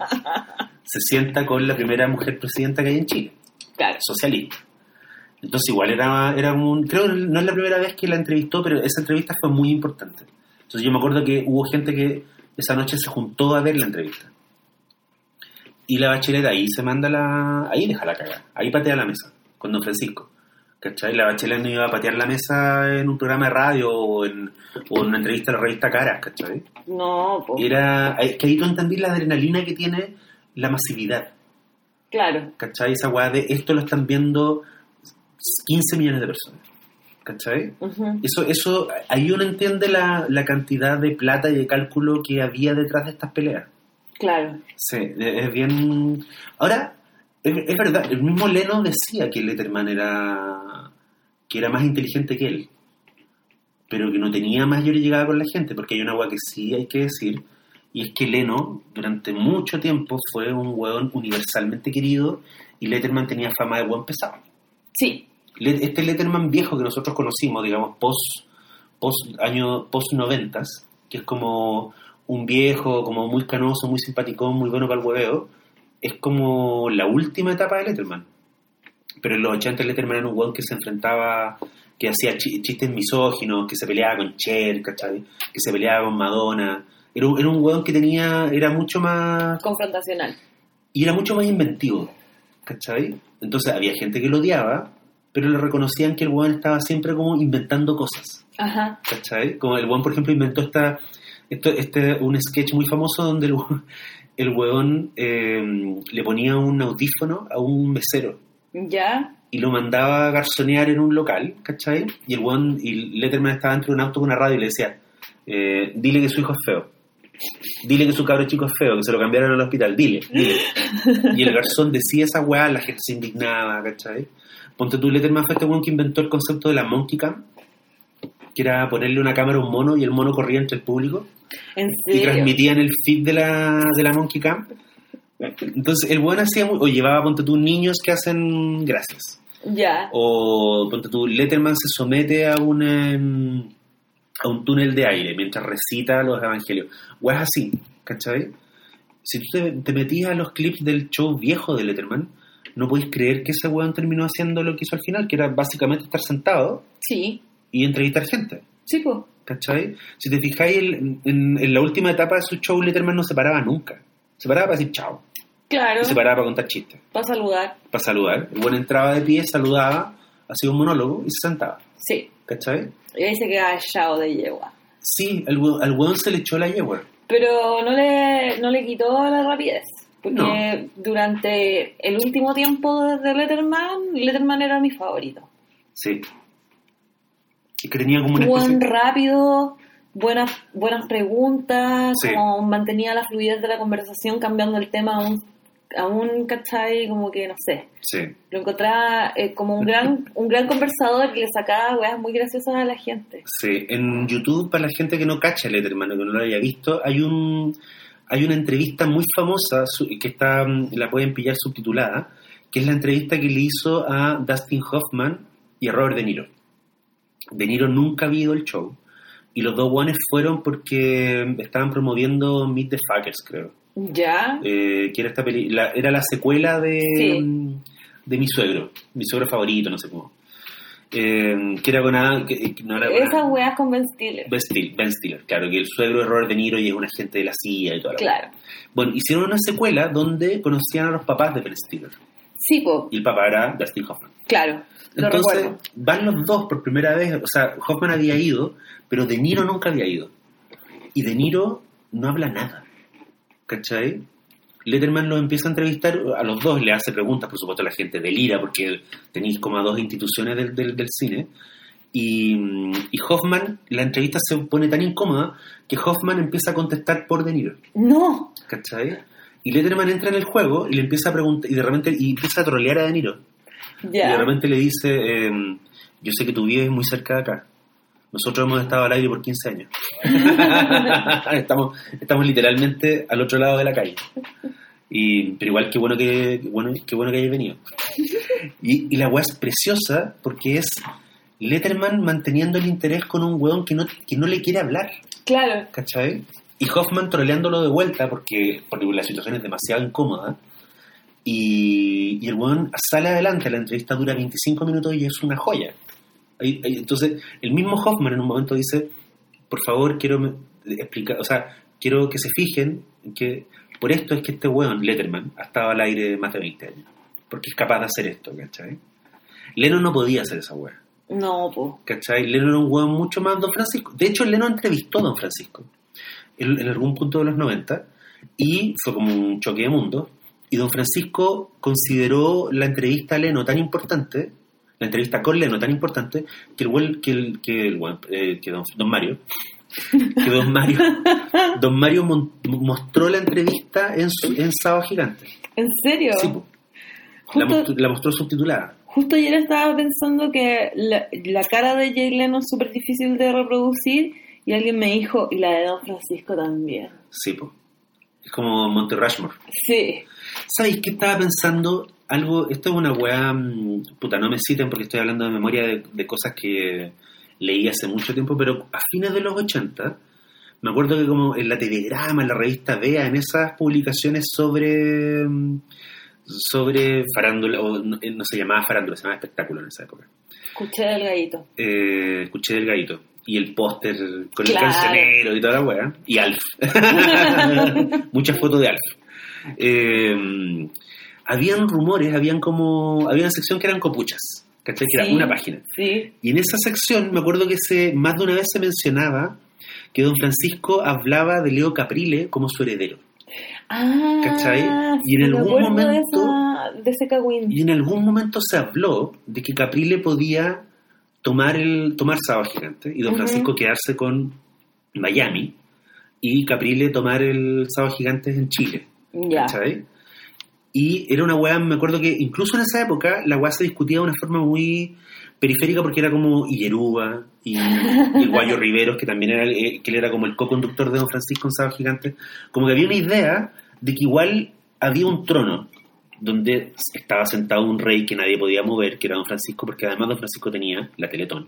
se sienta con la primera mujer presidenta que hay en Chile Claro. socialista. Entonces igual era, era un... Creo que no es la primera vez que la entrevistó, pero esa entrevista fue muy importante. Entonces yo me acuerdo que hubo gente que esa noche se juntó a ver la entrevista. Y la bachelet ahí se manda la... Ahí deja la caga. Ahí patea la mesa. Con don Francisco. ¿Cachai? La bachelet no iba a patear la mesa en un programa de radio o en, o en una entrevista a la revista Caras, ¿cachai? No, pues. Era... Que ahí tú entendí la adrenalina que tiene la masividad. Claro. ¿Cachai? Esa weá de esto lo están viendo 15 millones de personas. ¿Cachai? Eso, eso, ahí uno entiende la, la cantidad de plata y de cálculo que había detrás de estas peleas. Claro. Sí, es es bien... Ahora, es, es verdad, el mismo Leno decía que Letterman era, que era más inteligente que él, pero que no tenía mayor llegada con la gente, porque hay una agua que sí hay que decir, y es que Leno durante mucho tiempo fue un hueón universalmente querido y Letterman tenía fama de buen pesado. Sí. Este Letterman viejo que nosotros conocimos, digamos, post, post año post noventas, que es como un viejo, como muy canoso, muy simpaticón, muy bueno para el hueveo, es como la última etapa de Letterman. Pero en los 80 Letterman era un hueón que se enfrentaba, que hacía chi- chistes misóginos, que se peleaba con Cher, ¿cachai? Que se peleaba con Madonna. Era, un- era un hueón que tenía, era mucho más Confrontacional. y era mucho más inventivo, ¿cachai? Entonces había gente que lo odiaba, pero le reconocían que el weón estaba siempre como inventando cosas, Ajá. ¿cachai? Como el weón, por ejemplo, inventó esta, esto, este, un sketch muy famoso donde el, weón- el weón eh, le ponía un audífono a un mesero Ya. y lo mandaba a garzonear en un local, ¿cachai? Y el weón, y Letterman estaba dentro de un auto con una radio y le decía, eh, dile que su hijo es feo. Dile que su cabro chico es feo, que se lo cambiaron al hospital, dile, dile. Y el garzón decía esa weá, la gente se indignaba, ¿cachai? Ponte tú, Letterman fue este weón que inventó el concepto de la monkey cam, que era ponerle una cámara a un mono y el mono corría entre el público ¿En y serio? transmitían el feed de la, de la monkey cam. Entonces el weón hacía, o llevaba, ponte tú, niños que hacen gracias. Ya. O ponte tú, Letterman se somete a un, em, a un túnel de aire mientras recita los evangelios. O es así, ¿cachai? Si tú te, te metías a los clips del show viejo de Letterman, no podéis creer que ese weón terminó haciendo lo que hizo al final, que era básicamente estar sentado Sí. y entrevistar gente. Sí, pues. ¿Cachai? Si te fijáis, el- en, en la última etapa de su show, Letterman no se paraba nunca. Se paraba para decir chao. Claro. Y se paraba para contar chistes, Para saludar. para saludar. El buen entraba de pie, saludaba, hacía un monólogo y se sentaba. Sí. ¿Cachai? Y ahí se queda echado de yegua. Sí, al, al se le echó la yegua. Pero no le, no le quitó la rapidez. Porque No. durante el último tiempo de Letterman, Letterman era mi favorito. Sí. Y que tenía como una Buen especie... rápido, buenas, buenas preguntas, Sí. como mantenía la fluidez de la conversación cambiando el tema a un, a un ¿cachai? Como que, no sé, Sí. lo encontraba eh, como un gran, un gran conversador que le sacaba weas muy graciosas a la gente. Sí, en YouTube, para la gente que no cacha Letterman o que no lo haya visto, hay un hay una entrevista muy famosa que está la pueden pillar subtitulada, que es la entrevista que le hizo a Dustin Hoffman y a Robert De Niro. De Niro nunca ha ido el show y los dos guanes fueron porque estaban promoviendo Meet the Fuckers, creo. ¿Ya? Eh, que era esta peli la- era la secuela de, Sí. de mi suegro, mi suegro favorito, no sé cómo. Eh, que era con Adam- que, que no era con Adam- weas con Ben Stiller. Ben Stiller, Ben Stiller, claro, que el suegro de Robert De Niro y es un agente de la CIA y toda la Claro. Bueno, hicieron una secuela donde conocían a los papás de Ben Stiller. Sí, po, Y el papá era Dustin Hoffman. claro. Lo Entonces, recuerdo. van los dos por primera vez. O sea, Hoffman había ido, pero De Niro nunca había ido. Y De Niro no habla nada. ¿Cachai? Letterman los empieza a entrevistar, a los dos le hace preguntas, por supuesto la gente delira porque tenéis como a dos instituciones del, del, del cine. Y, y Hoffman, la entrevista se pone tan incómoda que Hoffman empieza a contestar por De Niro. No. ¿Cachai? Y Letterman entra en el juego y le empieza a preguntar, y de repente y empieza a trolear a De Niro. Y de repente le dice, em, yo sé que tu vives muy cerca de acá. Nosotros hemos estado al aire por 15 años. estamos, estamos literalmente al otro lado de la calle. Y, pero igual, qué bueno que, qué bueno, qué bueno que hayas venido. Y, y la weá es preciosa porque es Letterman manteniendo el interés con un weón que no, que no le quiere hablar. Claro. ¿cachai? Y Hoffman troleándolo de vuelta porque, porque la situación es demasiado incómoda. Y, y el weón sale adelante, la entrevista dura 25 minutos y es una joya. Entonces, el mismo Hoffman en un momento dice, por favor, quiero explicar, o sea, quiero que se fijen en que por esto es que este weón, Letterman, ha estado al aire más de 20 años. Porque es capaz de hacer esto, ¿cachai? Lennon no podía hacer esa weá, No, po. ¿cachai? Lennon era un weón mucho más Don Francisco. De hecho, Lennon entrevistó a Don Francisco en, en algún punto de los 90 y fue como un choque de mundo. Y Don Francisco consideró la entrevista a Leno tan importante, la entrevista con Leno tan importante, que el weón- que el, que el eh, que don, don Mario, que Don Mario, Don Mario mon- mostró la entrevista en, su, en Sábado Gigante. ¿En serio? Sí, la, mostró, la mostró subtitulada. Justo ayer estaba pensando que la, la cara de Jay Leno es súper difícil de reproducir y alguien me dijo, y la de Don Francisco también. Sí, po. Es como Monte Rushmore. Sí. ¿Sabéis qué estaba pensando? Algo, esto es una weá, mm, puta, no me citen porque estoy hablando de memoria de, de cosas que leí hace mucho tiempo, pero a fines de los 80, me acuerdo que como en la Telegrama, en la revista Vea, en esas publicaciones sobre mm, sobre farándula, o no, eh, no se llamaba farándula, se llamaba espectáculo en esa época. Escuché del gallito. Eh, escuché del gallito y el póster con Claro. el cancionero y toda la weá, y Alf. Muchas fotos de Alf. Eh, habían rumores, habían como. Había una sección que eran copuchas, ¿cachai? Que Sí. era una página. Sí. Y en esa sección me acuerdo que se, más de una vez se mencionaba que don Francisco hablaba de Leo Caprile como su heredero. Ah, ¿Cachai? Y en algún acuerdo de, momento- esa, de ese cagüín. Y en algún momento se habló de que Caprile podía tomar el tomar Sábado Gigante y Don. Francisco quedarse con Miami y Caprile tomar el Sábado Gigante en Chile. Ya. ¿cachai? Y era una weá, me acuerdo que incluso en esa época la weá se discutía de una forma muy periférica porque era como Illeruba y, y Guayo Riveros, que también era, eh, que él era como el co-conductor de Don Francisco en Sábado Gigante. Como que había una idea de que igual había un trono donde estaba sentado un rey que nadie podía mover, que era Don Francisco, porque además Don Francisco tenía la Teletón.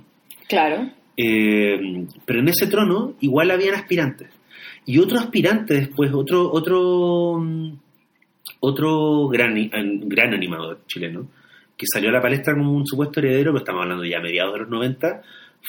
Claro. Eh, pero en ese trono igual habían aspirantes. Y otro aspirante después, otro, otro, mm, otro gran, an- gran animador chileno, que salió a la palestra como un supuesto heredero, pero estamos hablando ya a mediados de los 90,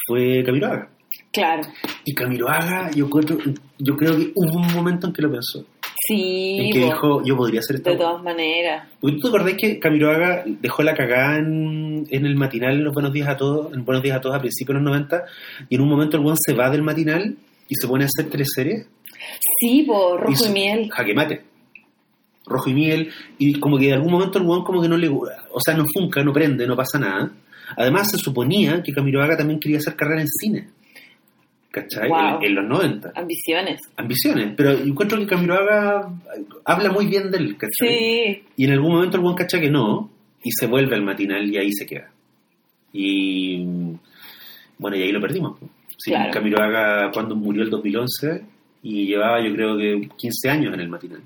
fue Camilo Haga. Claro. Y Camilo Haga, yo, creo- yo creo que hubo un momento en que lo pensó. Sí, en que dijo, yo podría hacer esto. de todas maneras. ¿Tú te acordás que Camilo Haga dejó la cagada en, en el matinal en los Buenos Días a Todos, en Buenos Días a Todos a principios de los 90, y en un momento el buen se va del matinal y se pone a hacer teleseries? Sí, por rojo y, se- miel. Jaque mate. Rojo y miel, y como que de algún momento el buen como que no le... O sea, no funca, no prende, no pasa nada. Además se suponía que Camilo Haga también quería hacer carrera en cine. ¿Cachai? Wow. En, en los 90. Ambiciones. Ambiciones. Pero encuentro que Camilo Haga habla muy bien de él, ¿cachai? Sí. Y en algún momento el buen cacha que no, y se vuelve al matinal y ahí se queda. Y bueno, y ahí lo perdimos. Sí, Claro. Haga cuando murió el 2011 y llevaba yo creo que 15 años en el matinal.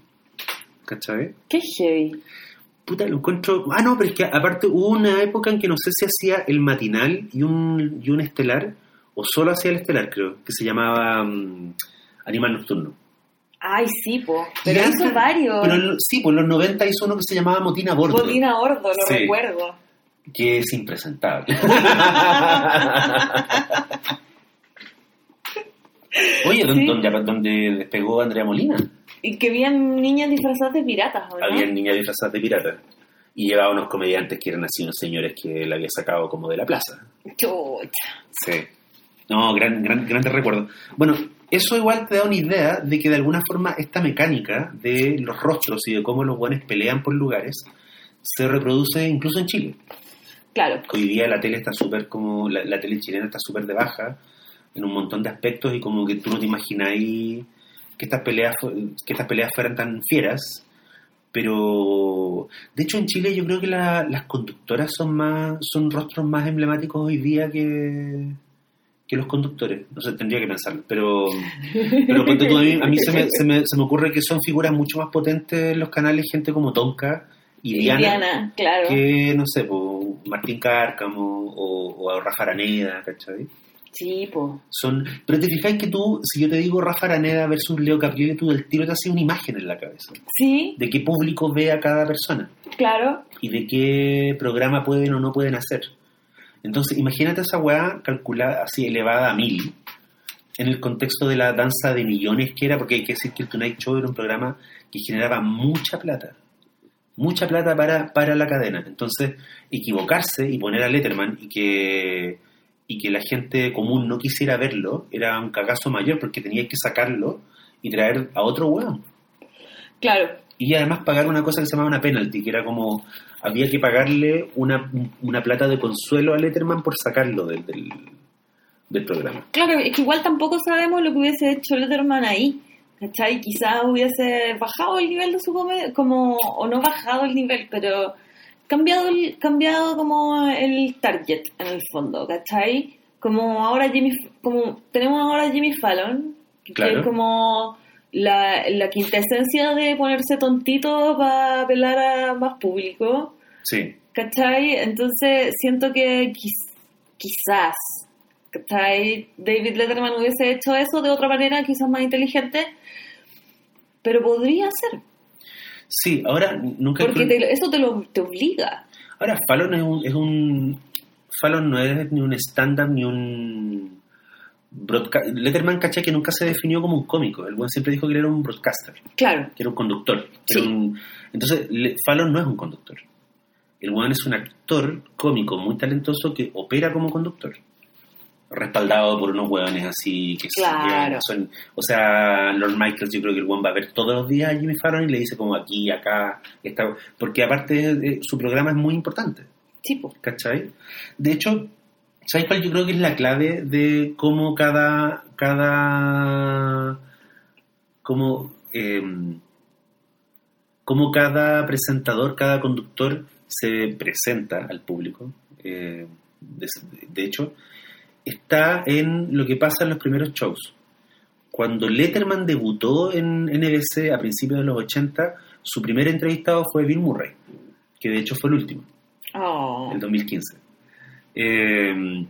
¿Cachai? Qué heavy. Puta, lo encuentro... Ah, no, pero es que aparte hubo una época en que no sé si hacía el matinal y un, y un estelar, o solo hacía el estelar, creo, que se llamaba mm, Animal Nocturno. Ay, sí, po. Pero hizo antes- varios. Pero en- sí, por los 90 hizo uno que se llamaba Motina Bordo. Botina Ordo, lo Sí. recuerdo. que es impresentable. Oye, ¿dónde, Sí. dónde, dónde despegó Andrea Molina? Y que habían niñas disfrazadas de piratas, ¿o no? Había niñas disfrazadas de pirata. Y llevaba unos comediantes que eran así, unos señores que la había sacado como de la plaza. Chucha. Sí. No, gran, gran, grandes recuerdos. Bueno, eso igual te da una idea de que de alguna forma esta mecánica de los rostros y de cómo los buenos pelean por lugares se reproduce incluso en Chile. Claro. Hoy día la tele está súper como, la, la tele chilena está súper de baja en un montón de aspectos y como que tú no te imagináis que estas peleas, que estas peleas fueran tan fieras, pero de hecho en Chile yo creo que la- las conductoras son más, son rostros más emblemáticos hoy día que, que los conductores, no sé, tendría que pensarlo, pero, pero a mí, a mí se, me, se, me, se me ocurre que son figuras mucho más potentes en los canales, gente como Tonka y Diana, Diana, claro. que, no sé, po, Martín Cárcamo o, o Rafa Araneda, ¿cachai? Sí, po. Son, pero te fijáis que tú, si yo te digo Rafa Araneda versus Leo Caprile, tú del tiro te hace una imagen en la cabeza. Sí, De qué público ve a cada persona claro. y de qué programa pueden o no pueden hacer. Entonces, imagínate esa weá calculada así, elevada a mil. en el contexto de la danza de millones que era, porque hay que decir que el Tonight Show era un programa que generaba mucha plata. Mucha plata para, para la cadena. Entonces, equivocarse y poner a Letterman y que, y que la gente común no quisiera verlo era un cagazo mayor porque tenía que sacarlo y traer a otro hueón. Claro. Y además pagar una cosa que se llamaba una penalty, que era como había que pagarle una, una plata de consuelo a Letterman por sacarlo del, del, del programa. Claro, es que igual tampoco sabemos lo que hubiese hecho Letterman ahí. ¿Cachai? Quizás hubiese bajado el nivel de su comedia, como, o no bajado el nivel, pero cambiado, el, cambiado como el target en el fondo, ¿cachai? Como ahora Jimmy, como tenemos ahora Jimmy Fallon, que es como la, la quintesencia de ponerse tontito para apelar a más público, Sí, ¿cachai? Entonces siento que quiz- quizás, ¿cachai? David Letterman hubiese hecho eso de otra manera, quizás más inteligente, pero podría ser, sí, ahora nunca... porque te- eso te, lo, te obliga. Ahora, Fallon es un, es un... Fallon no es ni un stand-up ni un... broadca- Letterman, caché que nunca se definió como un cómico. El buen siempre dijo que él era un broadcaster, Claro, que era un conductor. que Sí. era un- Entonces, Fallon no es un conductor. El buen es un actor cómico muy talentoso que opera como conductor. Respaldado por unos hueones así que Claro. son... O sea, Lord Michaels yo creo que el buen va a ver todos los días a Jimmy Fallon y le dice como aquí, acá, está... Porque aparte eh, su programa es muy importante. tipo. ¿cachai? De hecho, ¿sabes cuál yo creo que es la clave de cómo cada, cada, cómo, em, cómo cada presentador, cada conductor se presenta al público? Eh, de, de hecho, está en lo que pasa en los primeros shows. Cuando Letterman debutó en NBC a principios de los 80, su primer entrevistado fue Bill Murray, que de hecho fue el último Oh. el 2015. Eh,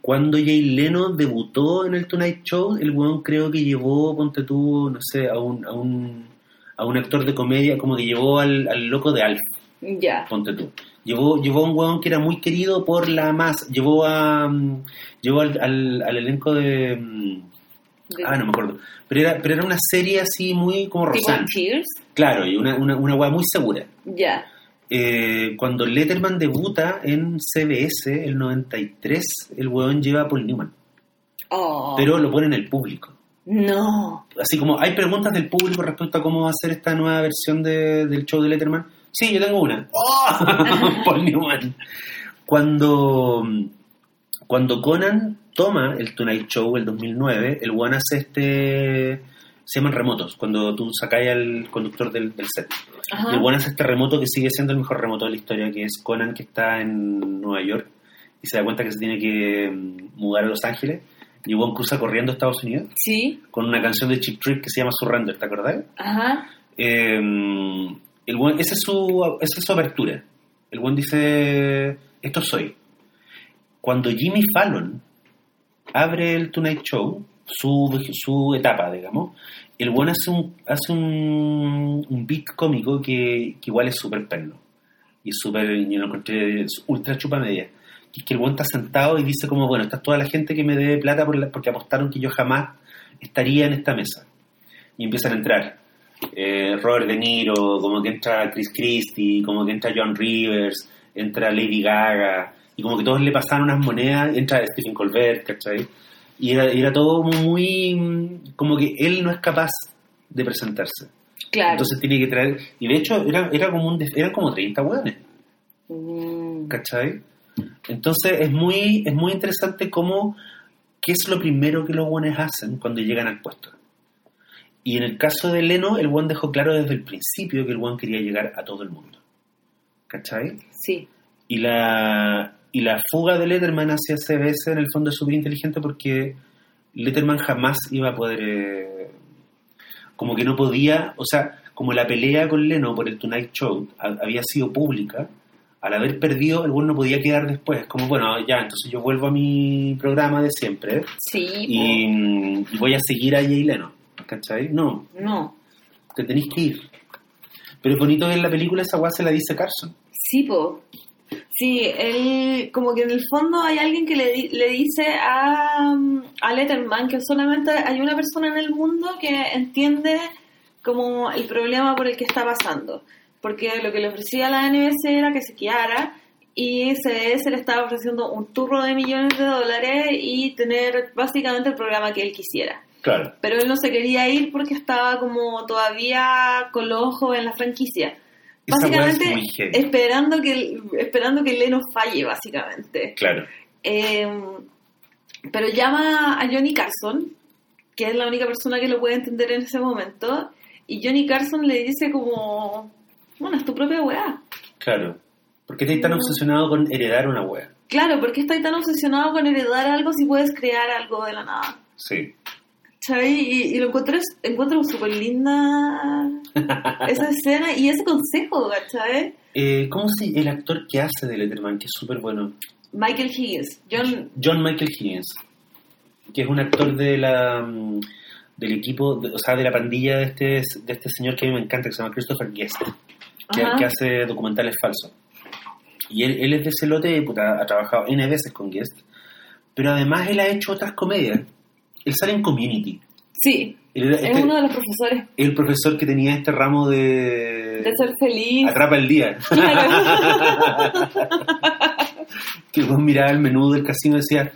cuando Jay Leno debutó en el Tonight Show, el weón creo que llevó, ponte tú, no sé, a un, a un, a un actor de comedia, como que llevó al, al loco de Alf, Ya. ponte tú. Llevó, llevó a un weón que era muy querido por la masa. Llevó a mm, llevó al, al, al elenco de... mm, De- Ah, no me acuerdo. Pero era, pero era una serie así muy como tipo Roseanne. Cheers. Claro, y una, una, una weá muy segura. Ya. Eh, cuando Letterman debuta en CBS, el 93, el weón lleva a Paul Newman. Oh. Pero lo pone en el público. No. Así como hay preguntas del público respecto a cómo va a ser esta nueva versión de- del show de Letterman. Sí, yo tengo una. ¡Oh! Paul Newman. Cuando, cuando Conan toma el Tonight Show el 2009, el weón hace este... Se llaman remotos, cuando tú sacáis al conductor del, del set. Ajá. El weón hace este remoto que sigue siendo el mejor remoto de la historia, que es Conan que está en Nueva York y se da cuenta que se tiene que mm, mudar a Los Ángeles. Y weón cruza corriendo a Estados Unidos Sí. con una canción de Chip Trick que se llama Surrender, ¿te acordás? Ajá. Eh, el weón- esa, es su, esa es su apertura. El buen dice, esto soy. Cuando Jimmy Fallon abre el Tonight Show, su, su etapa, digamos, el buen hace un, hace un, un beat cómico que, que igual es súper perno. Y súper, yo lo encontré ultra chupa media. Que es que el buen está sentado y dice como, bueno, está toda la gente que me debe plata por la- porque apostaron que yo jamás estaría en esta mesa. Y empiezan a entrar. Eh, Robert De Niro, como que entra Chris Christie, como que entra John Rivers, entra Lady Gaga, y como que todos le pasaron unas monedas, entra Stephen Colbert, ¿cachai? Y era, era todo muy, como que él no es capaz de presentarse. Claro. Entonces tiene que traer, y de hecho era, era como un, eran como 30 hueones, Mm. ¿cachai? Entonces es muy, es muy interesante cómo, qué es lo primero que los hueones hacen cuando llegan al puesto. Y en el caso de Leno, el buen dejó claro desde el principio que el buen quería llegar a todo el mundo. ¿Cachai? Sí. Y la, y la fuga de Letterman hacia CBS en el fondo es súper inteligente porque Letterman jamás iba a poder... eh, como que no podía... O sea, como la pelea con Leno por el Tonight Show ha- había sido pública, al haber perdido, el no podía quedar después. Como, bueno, ya, entonces yo vuelvo a mi programa de siempre Sí. y, y voy a seguir a Jay Leno. ¿Cachai? No. No. te tenéis que ir. Pero es bonito ver la película, esa guay se la dice Carson. Sí, po. Sí, él, como que en el fondo hay alguien que le, le dice a, a Letterman que solamente hay una persona en el mundo que entiende como el problema por el que está pasando. Porque lo que le ofrecía la NBC era que se quedara y CBS le estaba ofreciendo un turro de millones de dólares y tener básicamente el programa que él quisiera. Claro. Pero él no se quería ir porque estaba como todavía con los ojos en la franquicia. Weá es Básicamente esperando que esperando que Leno falle, básicamente. Claro. Eh, pero llama a Johnny Carson, que es la única persona que lo puede entender en ese momento, y Johnny Carson le dice como, bueno, es tu propia weá. Claro. ¿Por qué estás tan No. obsesionado con heredar una wea? Claro, ¿por qué estás tan obsesionado con heredar algo si puedes crear algo de la nada? Sí. ¿Cachai? Y, y lo encontré, encuentro súper linda esa escena y ese consejo, ¿cachai? Eh, ¿Cómo se el actor que hace de Letterman, que es súper bueno? Michael Higgins, John, John Michael Higgins, que es un actor de la mm, del equipo, de- o sea, de la pandilla de este, de este señor que a mí me encanta, que se llama Christopher Guest, que, que hace documentales falsos. Y él, él es de ese lote, puta, ha trabajado N veces con Guest, pero además él ha hecho otras comedias. Él sale en Community. sí, Él es este- uno de los profesores el profesor que tenía este ramo de... de ser feliz. Atrapa el día. Claro. que vos miraba el menú del casino y decía,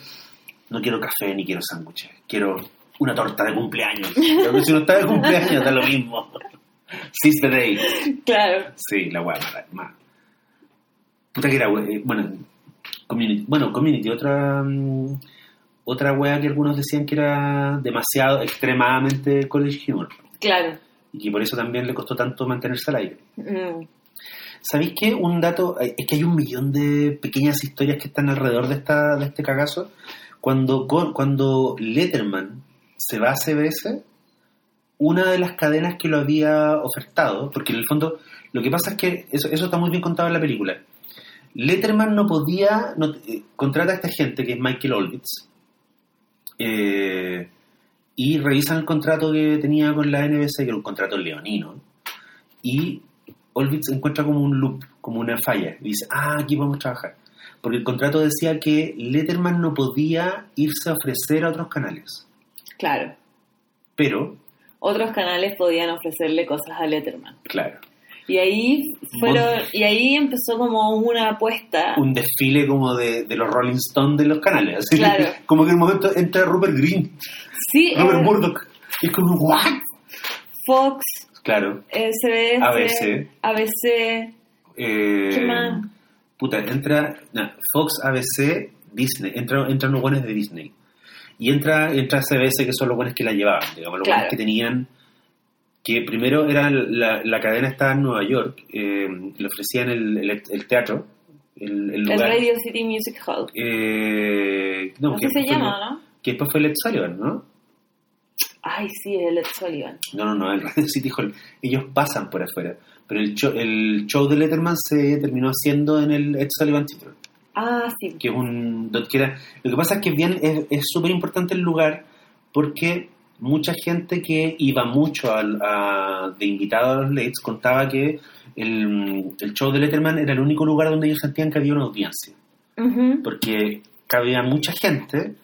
no quiero café ni quiero sándwiches, quiero una torta de cumpleaños. Pero si no está de cumpleaños, da lo mismo. Sister Day. claro. Sí, la mala, más. Puta que era, eh, bueno, community, bueno, community, otra mm, otra wea que algunos decían que era demasiado, extremadamente college humor. Claro. Y que por eso también le costó tanto mantenerse al aire. Mm. ¿Sabéis qué? Un dato, eh, es que hay un millón de pequeñas historias que están alrededor de, esta, de este cagazo. Cuando, cuando Letterman se va a CBS, una de las cadenas que lo había ofertado, porque en el fondo lo que pasa es que eso, eso está muy bien contado en la película. Letterman no podía, no, eh, contrata a esta gente que es Michael Olvitz, eh, y revisan el contrato que tenía con la NBC, que era un contrato leonino, y Olvitz encuentra como un loop, como una falla, y dice, ah, aquí podemos trabajar. Porque el contrato decía que Letterman no podía irse a ofrecer a otros canales, Claro. pero, Otros canales podían ofrecerle cosas a Letterman. claro, Y ahí fueron, y ahí empezó como una apuesta. un desfile como de, de los Rolling Stones de los canales, Claro. como que en un momento entra Rupert Green, Sí, Robert eh, Murdoch, y es como, ¿what? Fox, Claro, SBS, ABC. ABC, eh, ¿qué más? puta, entra nah, Fox, ABC, Disney, entra, entran los buenos de Disney. Y entra, entra CBS, que son los buenos que la llevaban, digamos, los Claro. buenos que tenían, que primero era la, la cadena estaba en Nueva York, eh, le ofrecían el, el, el teatro, el, el El lugar. Radio City Music Hall. eh, no, Así se fue- llama, ¿no? Que después fue Led Sullivan, ¿no? Ay, sí, el Ed Sullivan. No, no, no, el Radio City Hall. Ellos pasan por afuera. Pero el show, el show de Letterman se terminó haciendo en el Ed Sullivan Theater. Ah, sí. que es un que era- lo que pasa es que bien es es súper importante el lugar porque mucha gente que iba mucho al- a- de invitado a los Lates contaba que el, el show de Letterman era el único lugar donde ellos sentían que había una audiencia. Porque cabía mucha gente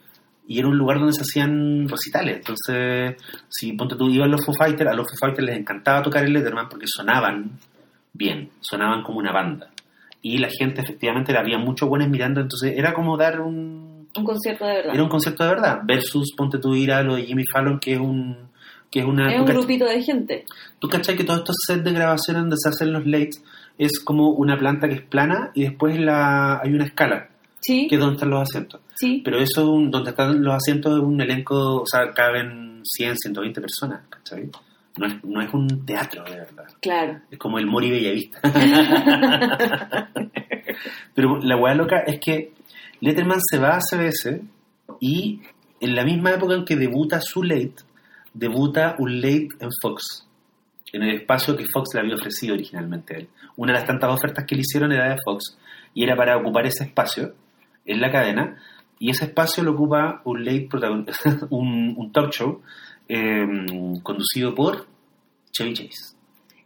y era un lugar donde se hacían recitales. Entonces si ponte tú ibas a los Foo Fighters a los Foo Fighters les encantaba tocar el Letterman porque sonaban bien sonaban como una banda. Y la gente efectivamente había muchos buenos mirando. Entonces era como dar un Un concierto de verdad. era un concepto de verdad versus ponte tú ir a lo de Jimmy Fallon que es un que es una es un grupito de gente. tú cachai que todos estos sets de grabación donde se hacen los lates es como una planta que es plana y después la hay una escala Sí, que es donde están los asientos sí. pero eso, donde están los asientos, es un elenco, o sea, caben 100, 120 personas, ¿cachai? No es, no es un teatro, de verdad. Claro. Es como el Mori Bellavista. pero la hueá loca es que Letterman se va a CBS y en la misma época en que debuta su late, debuta un late en Fox, en el espacio que Fox le había ofrecido originalmente a él. Una de las tantas ofertas que le hicieron era de Fox y era para ocupar ese espacio en la cadena y ese espacio lo ocupa un late un, un talk show eh, conducido por Chevy Chase.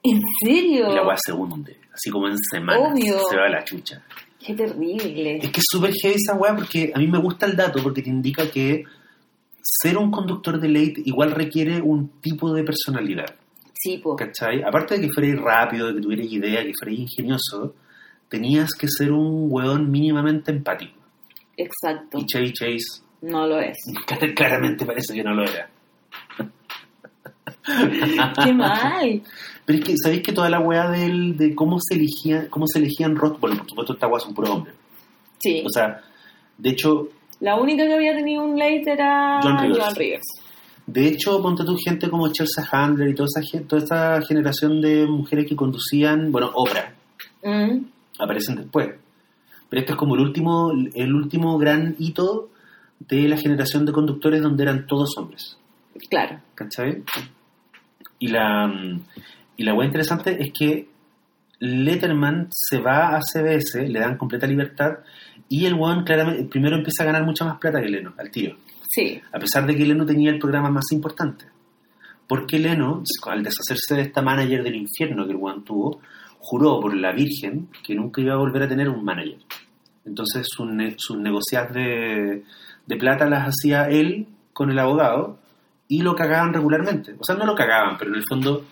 ¿En serio? Y la weá se hunde, así como en semana Obvio. se va a la chucha. Qué terrible. Es que es súper heavy esa weá porque a mí me gusta el dato porque te indica que ser un conductor de late igual requiere un tipo de personalidad. Sí, po. ¿Cachai? Aparte de que fuerais rápido, de que tuvierais idea, que fuerais ingenioso, tenías que ser un weón mínimamente empático. Exacto. Y Chevy Chase No lo es. claramente parece que no lo era. Qué mal. Pero es que, ¿sabéis que toda la weá del, de cómo se elegía, cómo se elegían rostros? Bueno, por supuesto, esta weá es un puro hombre. Sí. O sea, de hecho, La única que había tenido un late era John Rivers. John Rivers. de hecho, ponte tú gente como Chelsea Handler y toda esa, toda esta generación de mujeres que conducían, bueno, Oprah, Mm, aparecen después. Pero este es como el último, el último gran hito de la generación de conductores donde eran todos hombres. claro. ¿Cachai? Y la, y la hueá interesante es que Letterman se va a CBS, le dan completa libertad, y el weón claramente primero empieza a ganar mucha más plata que Leno, al tiro. Sí. A pesar de que Leno tenía el programa más importante. Porque Leno, al deshacerse de esta manager del infierno que el weón tuvo, juró por la Virgen que nunca iba a volver a tener un manager. Entonces sus, ne- sus de, de plata las hacía él con el abogado y lo cagaban regularmente. O sea, no lo cagaban, pero en el fondo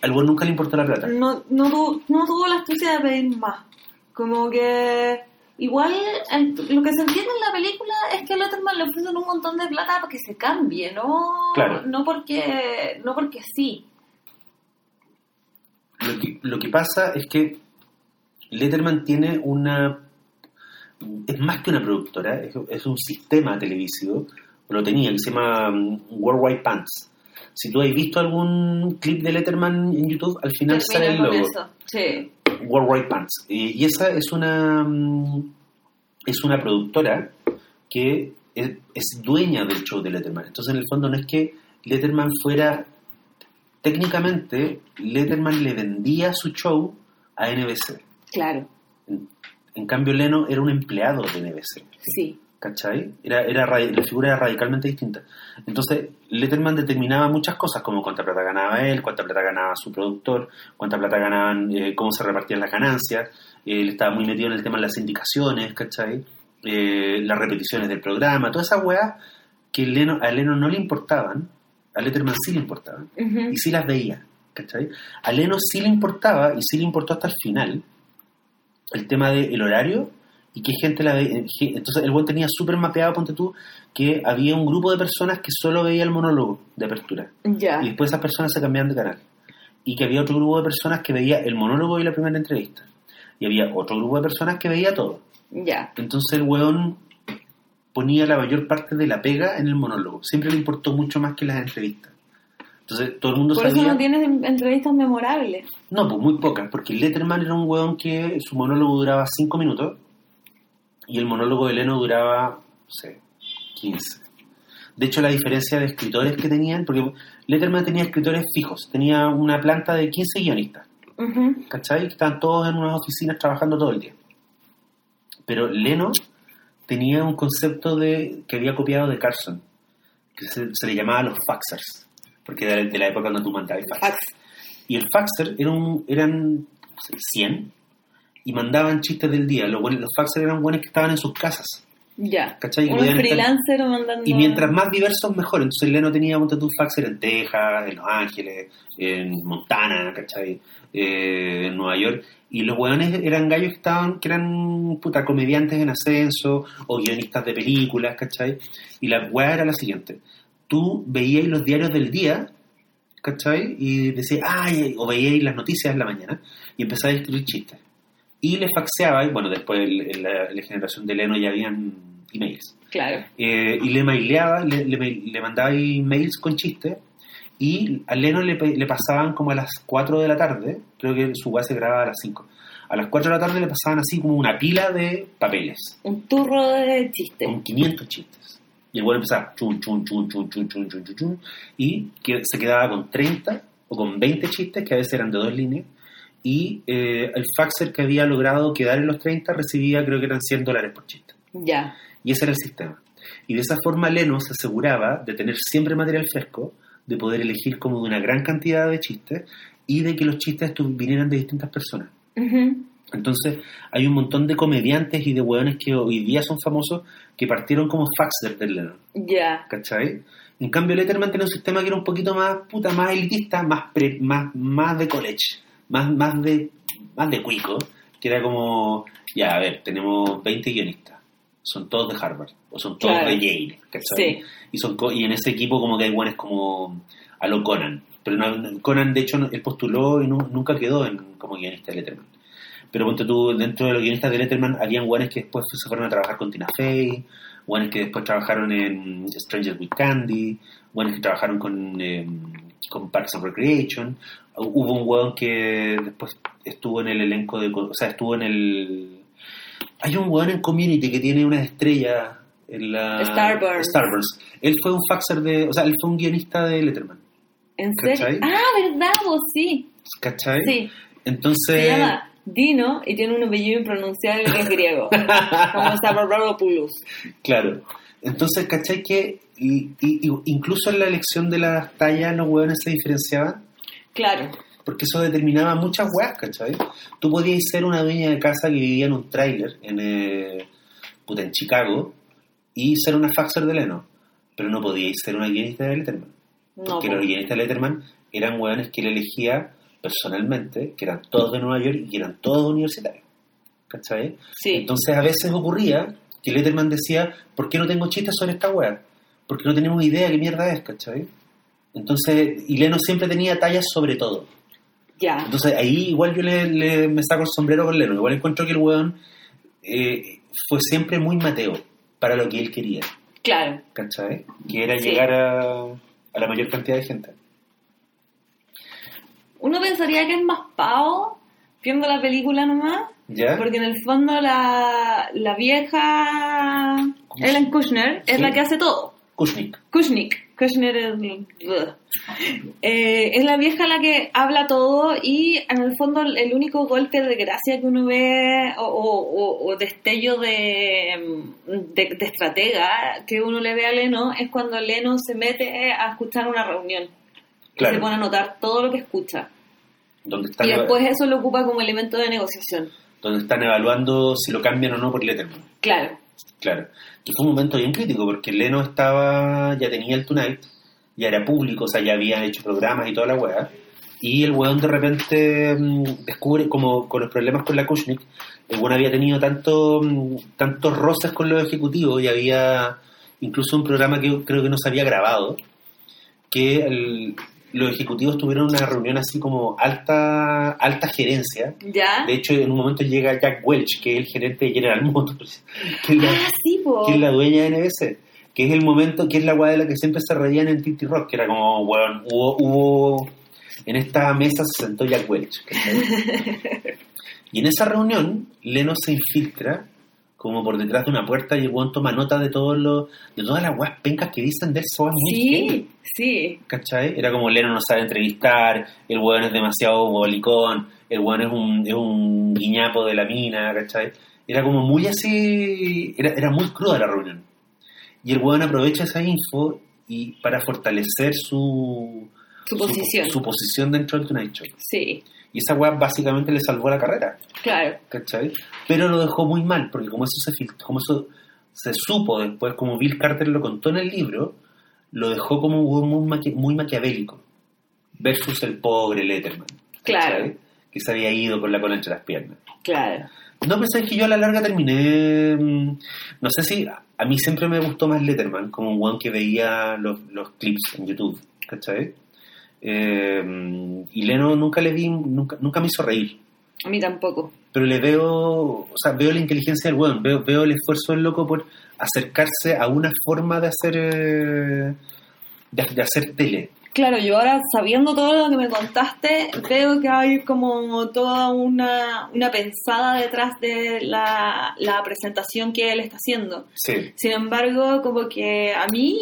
al weón nunca le importó la plata. No, no, tu- no tuvo la astucia de pedir más. Como que. Igual, lo que se entiende en la película es que a Letterman le ofrecen un montón de plata para que se cambie, ¿no? Claro. No porque, no porque sí. Lo que, lo que pasa es que Letterman tiene una... Es más que una productora, es, es un sistema televisivo, lo tenía, que se llama um, Worldwide Pants. Si tú has visto algún clip de Letterman en YouTube, al final sale el logo. eso. Sí. Worldwide Pants. Y, y esa es una mm, es una productora que es, es dueña del show de Letterman. Entonces, en el fondo, no es que Letterman fuera. Técnicamente, Letterman le vendía su show a NBC. Claro. En, en cambio, Leno era un empleado de NBC. Sí. ¿Cachai? Era, era, la figura era radicalmente distinta. Entonces, Letterman determinaba muchas cosas, como cuánta plata ganaba él, cuánta plata ganaba su productor, cuánta plata ganaban, eh, cómo se repartían las ganancias. Eh, él estaba muy metido en el tema de las indicaciones, ¿cachai? Eh, las repeticiones del programa, todas esas weas que Leno, a Leno no le importaban, a Letterman sí le importaban, y sí las veía, ¿cachai? A Leno sí le importaba, y sí le importó hasta el final, el tema del horario y qué gente la veía. Entonces el buen tenía súper mapeado, ponte tú, que había un grupo de personas que solo veía el monólogo de apertura. Ya. Y después esas personas se cambiaban de canal. Y que había otro grupo de personas que veía el monólogo y la primera entrevista. Y había otro grupo de personas que veía todo. Ya. Entonces el weón ponía la mayor parte de la pega en el monólogo. Siempre le importó mucho más que las entrevistas. Entonces todo el mundo Por eso no tienes entrevistas memorables. No, pues muy pocas, porque Letterman era un weón que su monólogo duraba 5 minutos y el monólogo de Leno duraba, no sé, 15. De hecho, la diferencia de escritores que tenían, porque Letterman tenía escritores fijos, tenía una planta de 15 guionistas, Ujú. ¿cachai? Que estaban todos en unas oficinas trabajando todo el día. Pero Leno tenía un concepto de que había copiado de Carson, que se, se le llamaba los faxers, porque era de la época donde tú mandabas fax. Fax. Y el faxer era un- eran no sé, 100 y mandaban chistes del día. Los, buenos- los faxers eran buenos que estaban en sus casas. Ya. ¿Cachai? Un estar- freelancer mandando. Y mientras más diversos, mejor. Entonces Leno tenía monte tu faxer en Texas, en Los Ángeles, en Montana, ¿cachai? Eh, en Nueva York. Y los hueones eran gallos que estaban, que eran puta comediantes en ascenso o guionistas de películas, ¿cachai? Y la hueá era la siguiente. Tú veías los diarios del día, ¿cachai? Y decías, ay, o veíais las noticias en la mañana y empezabas a escribir chistes. Y le faxeabais, bueno, después en la, la generación de Leno ya habían emails. Claro. Eh, y le maileaba, le, le, le mandaba emails con chistes y a Leno le, le pasaban como a las 4 de la tarde, creo que su base se grababa a las 5. A las 4 de la tarde le pasaban así como una pila de papeles, Un turro de chiste. con 500 chistes. Y el bueno empezaba chun, chun, chun, chun, chun, chun, chun, chun, chun, y que se quedaba con 30 o con 20 chistes, que a veces eran de dos líneas, y eh, el faxer que había logrado quedar en los 30 recibía creo que eran 100 dólares por chiste. Ya. Y ese era el sistema. Y de esa forma Leno se aseguraba de tener siempre material fresco, de poder elegir como de una gran cantidad de chistes y de que los chistes vinieran de distintas personas. Ujú. Entonces, hay un montón de comediantes y de hueones que hoy día son famosos que partieron como faxers del Lennon. Ya. ¿Cachai? En cambio, Letterman tenía un sistema que era un poquito más, puta, más elitista, más, pre- más, más de college, más, más de, más de cuico, que era como, ya, a ver, tenemos 20 guionistas, son todos de Harvard, o son todos Claro. de Yale, ¿cachai? Sí. Y, son, y en ese equipo como que hay buenos como a lo Conan, pero no- Conan de hecho él postuló y nu- nunca quedó en, como guionista de Letterman. Pero ponte tú, dentro de los guionistas de Letterman habían guanes que después se fueron a trabajar con Tina Fey, guanes que después trabajaron en Stranger with Candy, guanes que trabajaron con, eh, con Parks and Recreation. Hubo un hueón que después estuvo en el elenco de... O sea, estuvo en el... Hay un hueón en Community que tiene una estrella en la... Starburns. Starburns. Él fue un faxer de... O sea, él fue un guionista de Letterman. ¿En serio? Ah, ¿verdad? Vos sí. ¿Cachai? Sí. Entonces... Se llama Dino y tiene un apellido impronunciable que es griego. como Stavropoulos. Claro. Entonces, ¿cachai que y- y- incluso en la elección de las tallas los hueones se diferenciaban? Claro. Porque eso determinaba muchas weas, ¿cachai? Tú podías ser una dueña de casa que vivía en un tráiler en, eh, puta, en Chicago y ser una faxer de Leno, pero no podíais ser una guionista de Letterman. No, Porque po. los guionistas de Letterman eran hueones que él elegía personalmente, que eran todos de Nueva York y que eran todos universitarios. ¿Cachai? Sí. Entonces a veces ocurría que Letterman decía, ¿por qué no tengo chistes sobre esta wea? Porque no tenemos idea qué mierda es, ¿cachai? Entonces, y Leno siempre tenía tallas sobre todo. Ya. Entonces ahí igual yo le, le- me saco el sombrero con Leno. Igual encuentro que el weón eh, fue siempre muy Mateo para lo que él quería, Claro. ¿cachai? Que era Sí. llegar a, a la mayor cantidad de gente. Uno pensaría que es más pavo viendo la película nomás. ¿Ya? Porque en el fondo la, la vieja Ellen Kushner es Sí. la que hace todo. Kushnik. Kushnik. Kushner es. Eh, es la vieja la que habla todo y en el fondo el único golpe de gracia que uno ve o, o- o- o destello de, de, de estratega que uno le ve a Leno es cuando Leno se mete a escuchar una reunión. Y Claro. se pone a anotar todo lo que escucha. Y después eso lo ocupa como elemento de negociación. Donde están evaluando si lo cambian o no por Letterman. Claro. Claro. Que fue un momento bien crítico porque Leno estaba, ya tenía el Tonight, ya era público, o sea, ya había hecho programas y toda la weá. Y el weón de repente mm, descubre, como con los problemas con la Kushnik, el weón había tenido tanto, mm, tantos roces con los ejecutivos y había incluso un programa que creo que no se había grabado, que el- los ejecutivos tuvieron una reunión así como alta, alta gerencia. ¿Ya? De hecho, en un momento llega Jack Welch, que es el gerente de General Motors, que es la- Ah, sí, que es la dueña de NBC, que es el momento, que es la weá de la que siempre se reían en Titi Rock, que era como, weón, hubo, hubo, en esta mesa se sentó Jack Welch. y en esa reunión, Leno se infiltra como por detrás de una puerta y el weón toma nota de todos los, de todas las weas pencas que dicen de él, son muy heavy, Sí, sí. ¿cachai? Era como Leno no sabe entrevistar, el weón es demasiado bolicón, el weón es un, es un guiñapo de la mina, ¿cachai? Era como muy así, era, era muy cruda la reunión. Y el weón aprovecha esa info y para fortalecer su, Su posición. su posición dentro del Tonight Show. Sí, Y esa weá básicamente le salvó la carrera, claro. ¿cachai? Pero lo dejó muy mal, porque como eso se filtró, como eso se supo después, como Bill Carter lo contó en el libro, lo dejó como muy, maqui- muy maquiavélico, versus el pobre Letterman, Claro. que se había ido con la cola entre las piernas. Claro. No pensé que yo a la larga terminé. mm, No sé si. A mí siempre me gustó más Letterman, como un one que veía los, los clips en YouTube, ¿cachai? Eh, y Leno nunca le vi, nunca, nunca me hizo reír. A mí tampoco. Pero le veo, o sea, veo la inteligencia del weón, veo, veo el esfuerzo del loco por acercarse a una forma de hacer eh, de, de hacer tele. Claro, yo ahora sabiendo todo lo que me contaste, veo que hay como toda una, una pensada detrás de la, la presentación que él está haciendo. Sí. Sin embargo, como que a mí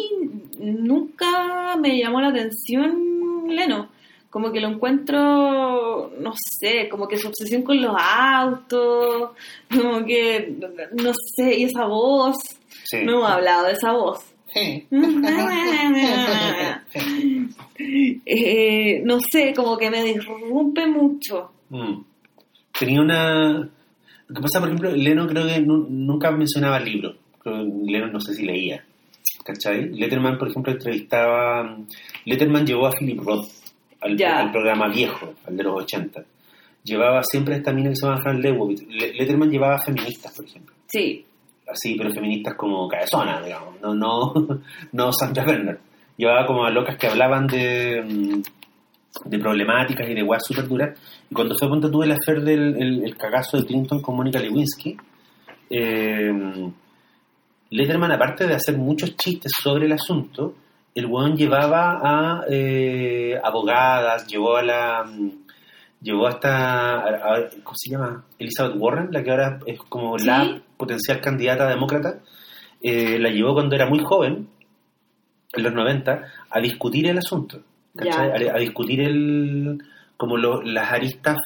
nunca me llamó la atención Leno. Como que lo encuentro, no sé, como que su obsesión con los autos, como que, no sé, y esa voz, sí. no hemos hablado de esa voz. Eh, no sé, como que me disrumpe mucho. Mm. tenía una... Lo que pasa, por ejemplo, Leno creo que nu- nunca mencionaba. Creo que Leno no sé si leía. ¿Cachai? Letterman, por ejemplo, entrevistaba... Letterman llevó a Philip Roth al, programa viejo, al de los 80. Llevaba siempre a esta mina que se llama Fran Lebowitz. Le- Letterman llevaba feministas, por ejemplo. Sí, Así, pero feministas como cabezonas, digamos. No, no, no Sandra Bernard. Llevaba como a locas que hablaban de, mm, de problemáticas y de weas súper duras. Y cuando fue a punto tuve el hacer del el, el cagazo de Clinton con Mónica Lewinsky, eh, Letterman, aparte de hacer muchos chistes sobre el asunto, el weón llevaba a eh, abogadas, llevó a la... Llevó hasta, a- a- ¿cómo se llama? Elizabeth Warren, la que ahora es como la potencial candidata demócrata. Eh, la llevó cuando era muy joven, en los 90, a discutir el asunto. ¿cachai? Ya. A, a discutir el, como lo- las aristas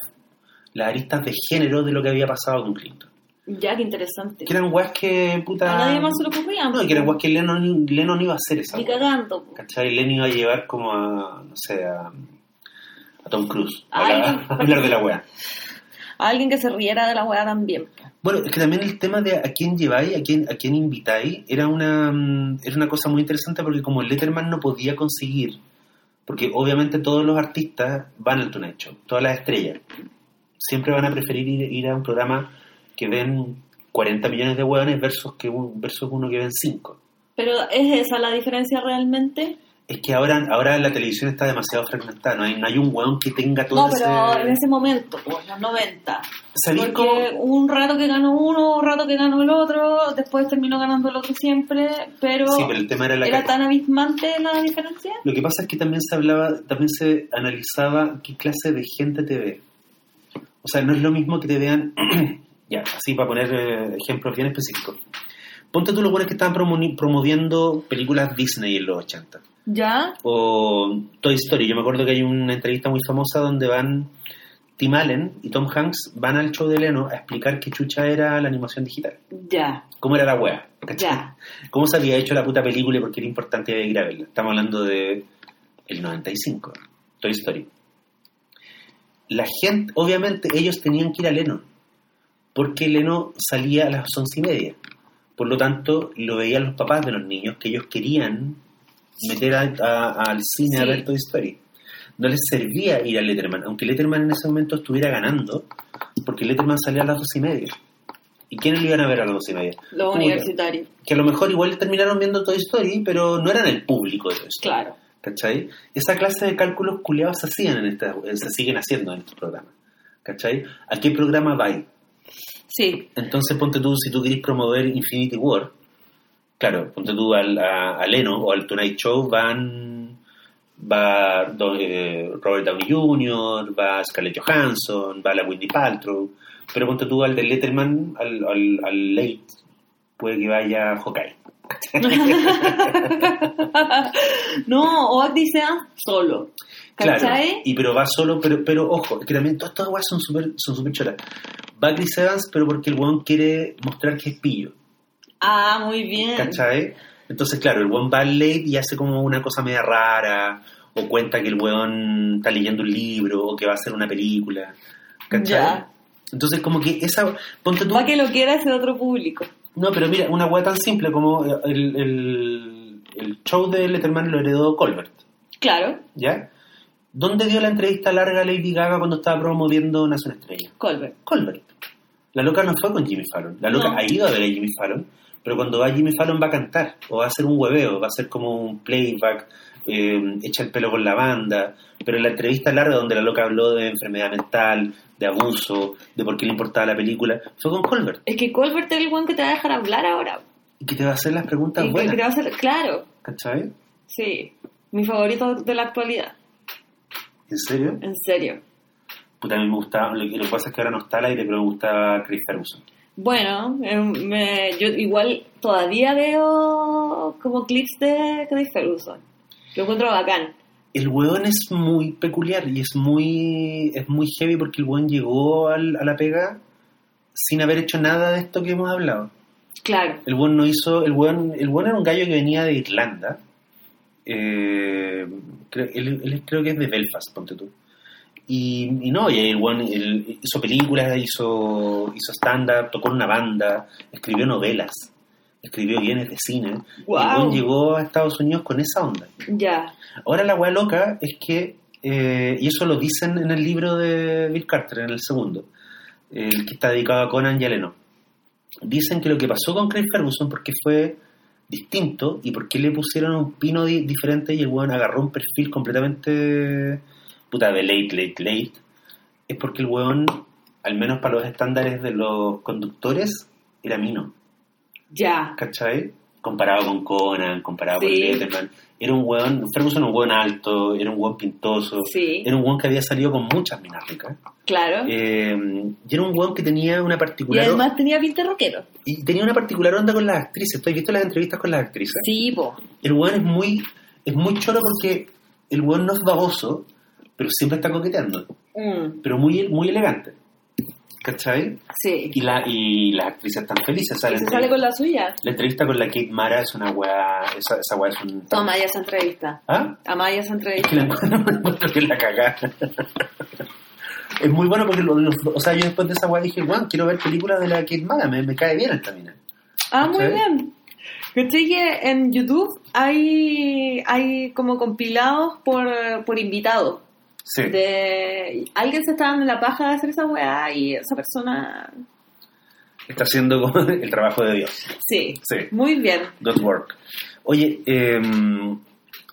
las aristas de género de lo que había pasado con Clinton. Ya que interesante. Que eran weas que, puta... A nadie más se lo ocurría. No, que eran weas que Lennon, Lennon iba a hacer esa Ni wea. cagando. po. ¿Cachai? Lennon iba a llevar como a, no sé, a, a Tom Cruise a, hablar- a hablar de la wea. A alguien que se riera de la weá también. Bueno, es que también el tema de a quién lleváis, a quién, a quién invitáis, era una, mm, era una cosa muy interesante porque como Letterman no podía conseguir, porque obviamente todos los artistas van al Tonight Show, todas las estrellas, siempre van a preferir ir, ir a un programa que ven 40 millones de hueones versus, que un, versus uno que ven 5. Pero ¿es esa la diferencia realmente? Es que ahora, ahora la televisión está demasiado fragmentada, no hay, no hay un hueón que tenga todo No, pero ese... en ese momento, pues, los 90. ¿Sabéis Porque cómo? un rato que ganó uno, un rato que ganó el otro, después terminó ganando el otro siempre, pero, Sí, pero el tema era la ¿era tan abismante la diferencia? Lo que pasa es que también se hablaba, también se analizaba qué clase de gente te ve. O sea, no es lo mismo que te vean, ya, así para poner eh, ejemplos bien específicos. Ponte tú los buenos que estaban promo- promoviendo películas Disney en los 80. ¿Ya? O Toy Story. Yo me acuerdo que hay una entrevista muy famosa donde van Tim Allen y Tom Hanks van al show de Leno a explicar qué chucha era la animación digital. Ya, ¿Cómo era la wea? ya. ¿Cómo se había hecho la puta película y por qué era importante ir a verla? Estamos hablando de el 95, Toy Story. La gente, obviamente, ellos tenían que ir a Leno, porque Leno salía a las once y media. Por lo tanto, lo veían los papás de los niños que ellos querían meter a- a- al cine a ver Toy Story. No les servía ir a Letterman, aunque Letterman en ese momento estuviera ganando, porque Letterman salía a las doce y media. ¿Y quiénes lo iban a ver a las doce y media? Los universitarios, que a lo mejor igual terminaron viendo Toy Story, pero no eran el público de Toy Story. claro. ¿Cachai? Esa clase de cálculos culiados se hacían en esta, se siguen haciendo en estos programas. ¿Cachai? ¿A qué programa va? Sí, Entonces ponte tú, si tú querés promover Infinity War, claro, ponte tú al, a, Leno o al Tonight Show van va do- eh, Robert Downey Jr., va Scarlett Johansson, va la Wendy Paltrow, pero ponte tú al de Letterman, al, al, al Late, puede que vaya Hawkeye. No, o Odisea solo. Claro, ¿Cachai? y pero va solo, pero, pero ojo, que también todas estas weas son súper son super choras. Va Chris Evans, pero porque el weón quiere mostrar que es pillo, Ah, muy bien. ¿cachai? Entonces, claro, el weón va al late y hace como una cosa media rara, o cuenta que el weón está leyendo un libro, o que va a hacer una película, ¿cachai? Ya. Entonces, como que esa. Ponte tú. Va que lo quiera ese otro público. No, pero mira, una wea tan simple como el, el, el show de Letterman lo heredó Colbert. Claro, ¿Ya? ¿Dónde dio la entrevista larga a Lady Gaga cuando estaba promoviendo Nación Estrella? Colbert. Colbert. La loca no fue con Jimmy Fallon. La loca No. ha ido a ver a Jimmy Fallon, pero cuando va Jimmy Fallon va a cantar, o va a hacer un hueveo, va a ser como un playback, eh, echa el pelo con la banda. Pero en la entrevista larga donde la loca habló de enfermedad mental, de abuso, de por qué le importaba la película, fue con Colbert. Es que Colbert es el one que te va a dejar hablar ahora. Y que te va a hacer las preguntas que buenas. te va a hacer, claro, ¿Cachai? sí. Mi favorito de la actualidad, ¿En serio? en serio. Puta, a mí me gustaba, lo que lo que pasa es que ahora no está al aire, pero me gustaba Chris Ferguson. Bueno, eh, me- yo igual todavía veo como clips de Chris Ferguson. Lo encuentro bacán. El weón es muy peculiar y es muy es muy heavy porque el weón llegó al- a la pega sin haber hecho nada de esto que hemos hablado. Claro. El weón no hizo, el weón, el weón era un gallo que venía de Irlanda. Eh, creo, él, él creo que es de Belfast, ponte tú. Y, y no, y el weón él hizo películas, hizo, hizo stand-up, tocó en una banda, escribió novelas, escribió guiones de cine. Y Wow. el weón llegó a Estados Unidos con esa onda. Ya. Ahora la weá loca es que, eh, y eso lo dicen en el libro de Bill Carter, en el segundo, el que está dedicado a Conan y a Lennon. Dicen que lo que pasó con Craig Ferguson, porque fue distinto y porque le pusieron un pino di- diferente y el weón agarró un perfil completamente puta de late, late, late, es porque el weón, al menos para los estándares de los conductores, era mino. Ya. ¿cachai? Comparado con Conan, comparado Sí. con Letterman. Era un weón, Ferguson era un weón alto, era un weón pintoso, Sí. era un weón que había salido con muchas minas ricas. Claro. Eh, y era un weón que tenía una y particular además tenía pinta rockero. y tenía una particular onda con las actrices. ¿Tú has visto las entrevistas con las actrices? Sí, po. El weón es muy, es muy choro porque el weón no es baboso, pero siempre está coqueteando. Mm, Pero muy, muy elegante. ¿Cachai? sí. Y, la, y las actrices están felices. Y salen se sale con la suya. La entrevista con la Kate Mara es una weá. Esa, esa weá es un. Amaya esa entrevista. ¿Ah? Amaya esa Es entrevista. que la encuentro, encuentro que es la cagada. es muy bueno porque, lo- lo- o sea, yo después de esa weá dije, weón, quiero ver películas de la Kate Mara, me, me cae bien esta mina. Ah, muy bien. ¿Cachai que en YouTube hay, hay como compilados por, por invitados? Sí. De, alguien se está dando la paja de hacer esa weá y esa persona... Está haciendo el trabajo de Dios. Sí, Sí. muy bien. Good work. Oye, eh,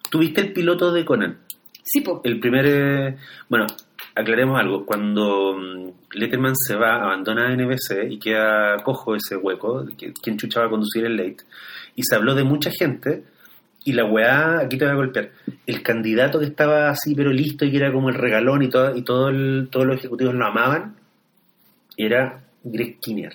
¿tuviste el piloto de Conan? Sí, po. El primer. eh, bueno, aclaremos algo. Cuando mm, Letterman se va, abandona NBC y queda cojo ese hueco, quien chucha va a conducir el late, y se habló de mucha gente, y la weá, aquí te voy a golpear, el candidato que estaba así, pero listo, y que era como el regalón, y, todo, y todo el- todos los ejecutivos lo amaban, era Greg Kinnear,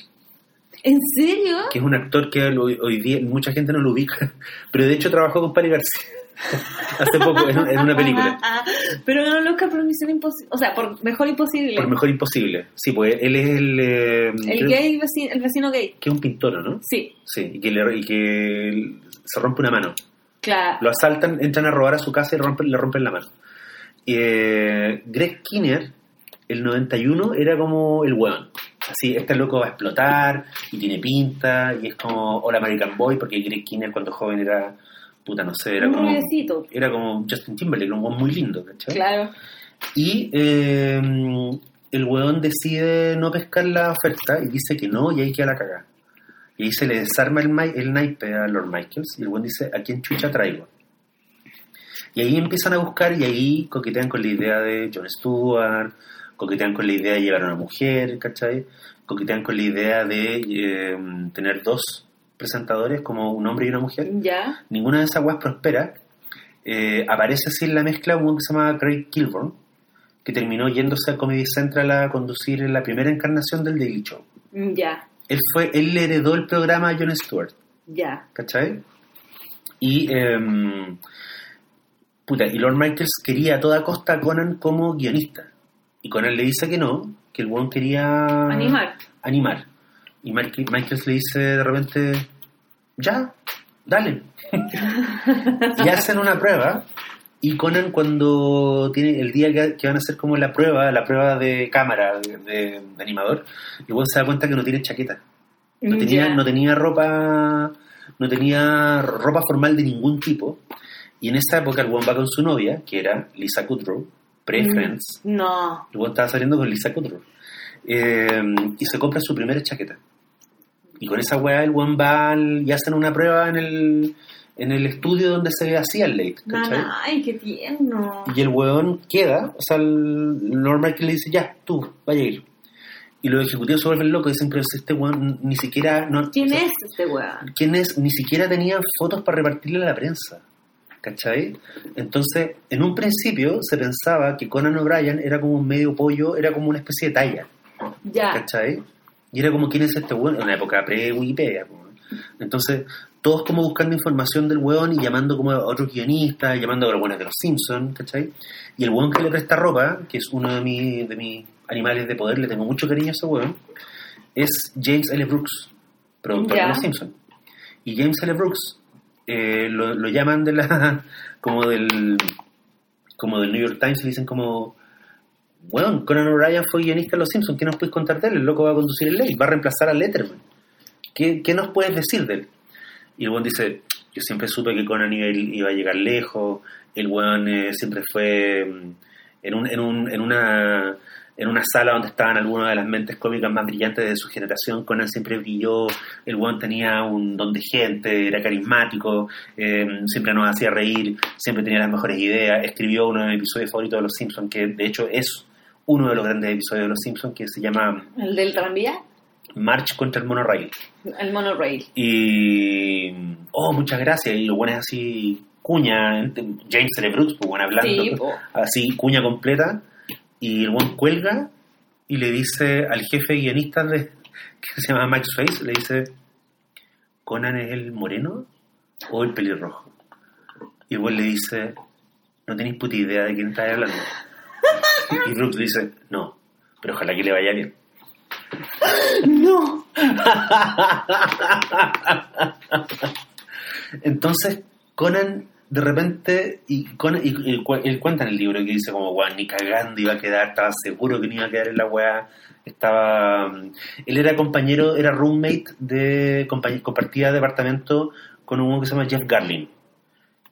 ¿En serio? que es un actor que hoy, hoy día mucha gente no lo ubica, pero de hecho trabajó con Pari García hace poco en, en una película. Pero ganó el Oscar por Misión Imposible. O sea, por Mejor Imposible. Por mejor imposible. Sí, pues él es el. eh, el gay, vecino, el vecino gay. Que es un pintor, ¿no? Sí, Sí, y que, le- y que se rompe una mano. Claro. Lo asaltan, entran a robar a su casa y le rompen, le rompen la mano. Eh, Greg Kinnear, el 91, era como el weón. Así, este loco va a explotar y tiene pinta y es como Hola American Boy, porque Greg Kinnear cuando joven era. Puta, no sé, era un como. Era como Justin Timberlake, un weón muy lindo, ¿cachai? Claro. Y eh, el weón decide no pescar la oferta y dice que no, y ahí queda la cagada. Y ahí se le desarma el, el naipe a Lord Michaels y el weón dice, ¿a quién chucha traigo? Y ahí empiezan a buscar y ahí coquetean con la idea de Jon Stewart, coquetean con la idea de llevar a una mujer, ¿cachai? Coquetean con la idea de eh, tener dos presentadores como un hombre y una mujer Ya. ninguna de esas weas prospera. Eh, aparece así en la mezcla un que se llama Craig Kilborn, que terminó yéndose a Comedy Central a conducir la primera encarnación del Daily Show. Ya. Él fue, él le heredó el programa a Jon Stewart, Ya. ¿cachai? Y, em, puta, y Lord Michaels quería a toda costa a Conan como guionista. Y Conan le dice que no, que el weón quería Animar. animar. Y Mike- Michaels le dice de repente, ya, dale. y hacen una prueba. Y Conan cuando tiene el día que, que van a hacer como la prueba, la prueba de cámara, de, de- de animador, y bueno, se da cuenta que no tiene chaqueta. No tenía, Ya. no tenía ropa, no tenía ropa formal de ningún tipo. Y en esa época el buen va con su novia, que era Lisa Kudrow, pre-Friends. No. El buen estaba saliendo con Lisa Kudrow. Eh, y se compra su primera chaqueta. Y con esa weá el buen va al- y hacen una prueba en el, en el estudio donde se hacía el late. ¿cachai? Ay, qué tierno. Y el weón queda, o sea, el Lord Michael le dice, ya, tú, vaya a ir. Y los ejecutivos se vuelven locos y dicen, pero si este weón ni siquiera... No, ¿Quién o sea, es este weón? ¿Quién es? Ni siquiera tenían fotos para repartirle a la prensa. ¿Cachai? Entonces, en un principio se pensaba que Conan O'Brien era como un medio pollo, era como una especie de talla. Ya. ¿Cachai? Y era como, ¿quién es este weón? En una época pre-Wikipedia. po. Entonces, todos como buscando información del weón y llamando como a otros guionistas, llamando a los buenos de los Simpsons, ¿cachai? Y el weón que le presta ropa, que es uno de, mis de mis animales de poder, le tengo mucho cariño a ese weón, es James L. Brooks, productor de los Simpsons. Y James L. Brooks eh, lo, lo llaman de la como del como del New York Times y le dicen como Bueno, Conan O'Brien fue guionista de Los Simpsons. ¿Qué nos puedes contar de él? El loco va a conducir el ley, va a reemplazar a Letterman. ¿Qué, nos puedes decir de él? Y el weón dice, yo siempre supe que Conan iba, a llegar lejos, el weón eh, siempre fue mm, en, un, en, un, en, una, en una sala donde estaban algunas de las mentes cómicas más brillantes de su generación, Conan siempre brilló, el weón tenía un don de gente, era carismático, eh, siempre nos hacía reír, siempre tenía las mejores ideas, escribió uno de mis episodios favoritos de Los Simpsons, que de hecho es uno de los grandes episodios de Los Simpsons, que se llama El del tranvía, March contra el monorail. el monorail. Y. Oh, muchas gracias. Y lo bueno es así, cuña. James L. Brooks, pues bueno, hablando. Sí. Así, cuña completa. Y el buen cuelga y le dice al jefe guionista de, que se llama Max Face, le dice: ¿Conan es el moreno o el pelirrojo? Y el buen le dice: No tenéis puta idea de quién está hablando. y Brooks le dice: No, pero ojalá que le vaya bien. No. Entonces, Conan, de repente, y, Conan, y, él cuenta en el libro que dice como, weón, ni cagando iba a quedar, estaba seguro que no iba a quedar en la weá, estaba... mm, Él era compañero, era roommate de, compartía departamento con un que se llama Jeff Garlin,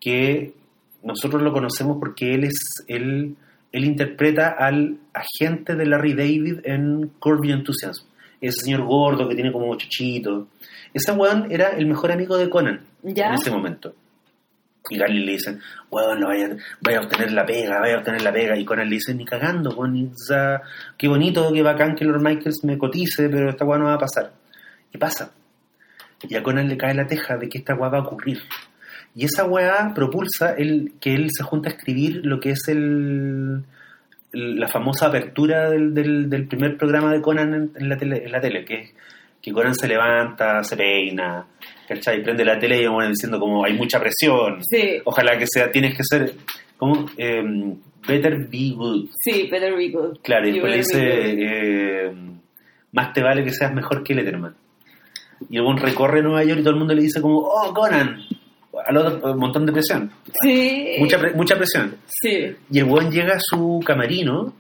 que nosotros lo conocemos porque él es, él, él interpreta al agente de Larry David en Curb Your Enthusiasm, ese señor gordo que tiene como chuchito. Ese weón era el mejor amigo de Conan ¿Ya? en ese momento. Y Garlin le dice, weón, lo vaya, vaya a obtener la pega, vaya a obtener la pega. Y Conan le dice, ni cagando, weón, qué bonito, qué bacán que Lord Michaels me cotice, pero esta weá no va a pasar. ¿Qué pasa? Y a Conan le cae la teja de que esta weá va a ocurrir. Y esa weá propulsa el, que él se junta a escribir lo que es el, la famosa apertura del, del, del primer programa de Conan en, en la, tele, en la tele, que es que Conan se levanta, se peina, ¿cachai? Prende la tele y bueno, diciendo como hay mucha presión, Sí, ojalá que sea, tienes que ser como eh, better be good. sí, Better Be Good. Claro, y después dice, eh, más te vale que seas mejor que Letterman. Y buen recorre Nueva York y todo el mundo le dice como, oh, Conan, al otro, un montón de presión. Sí. mucha, mucha presión. Sí. Y el buen llega a su camerino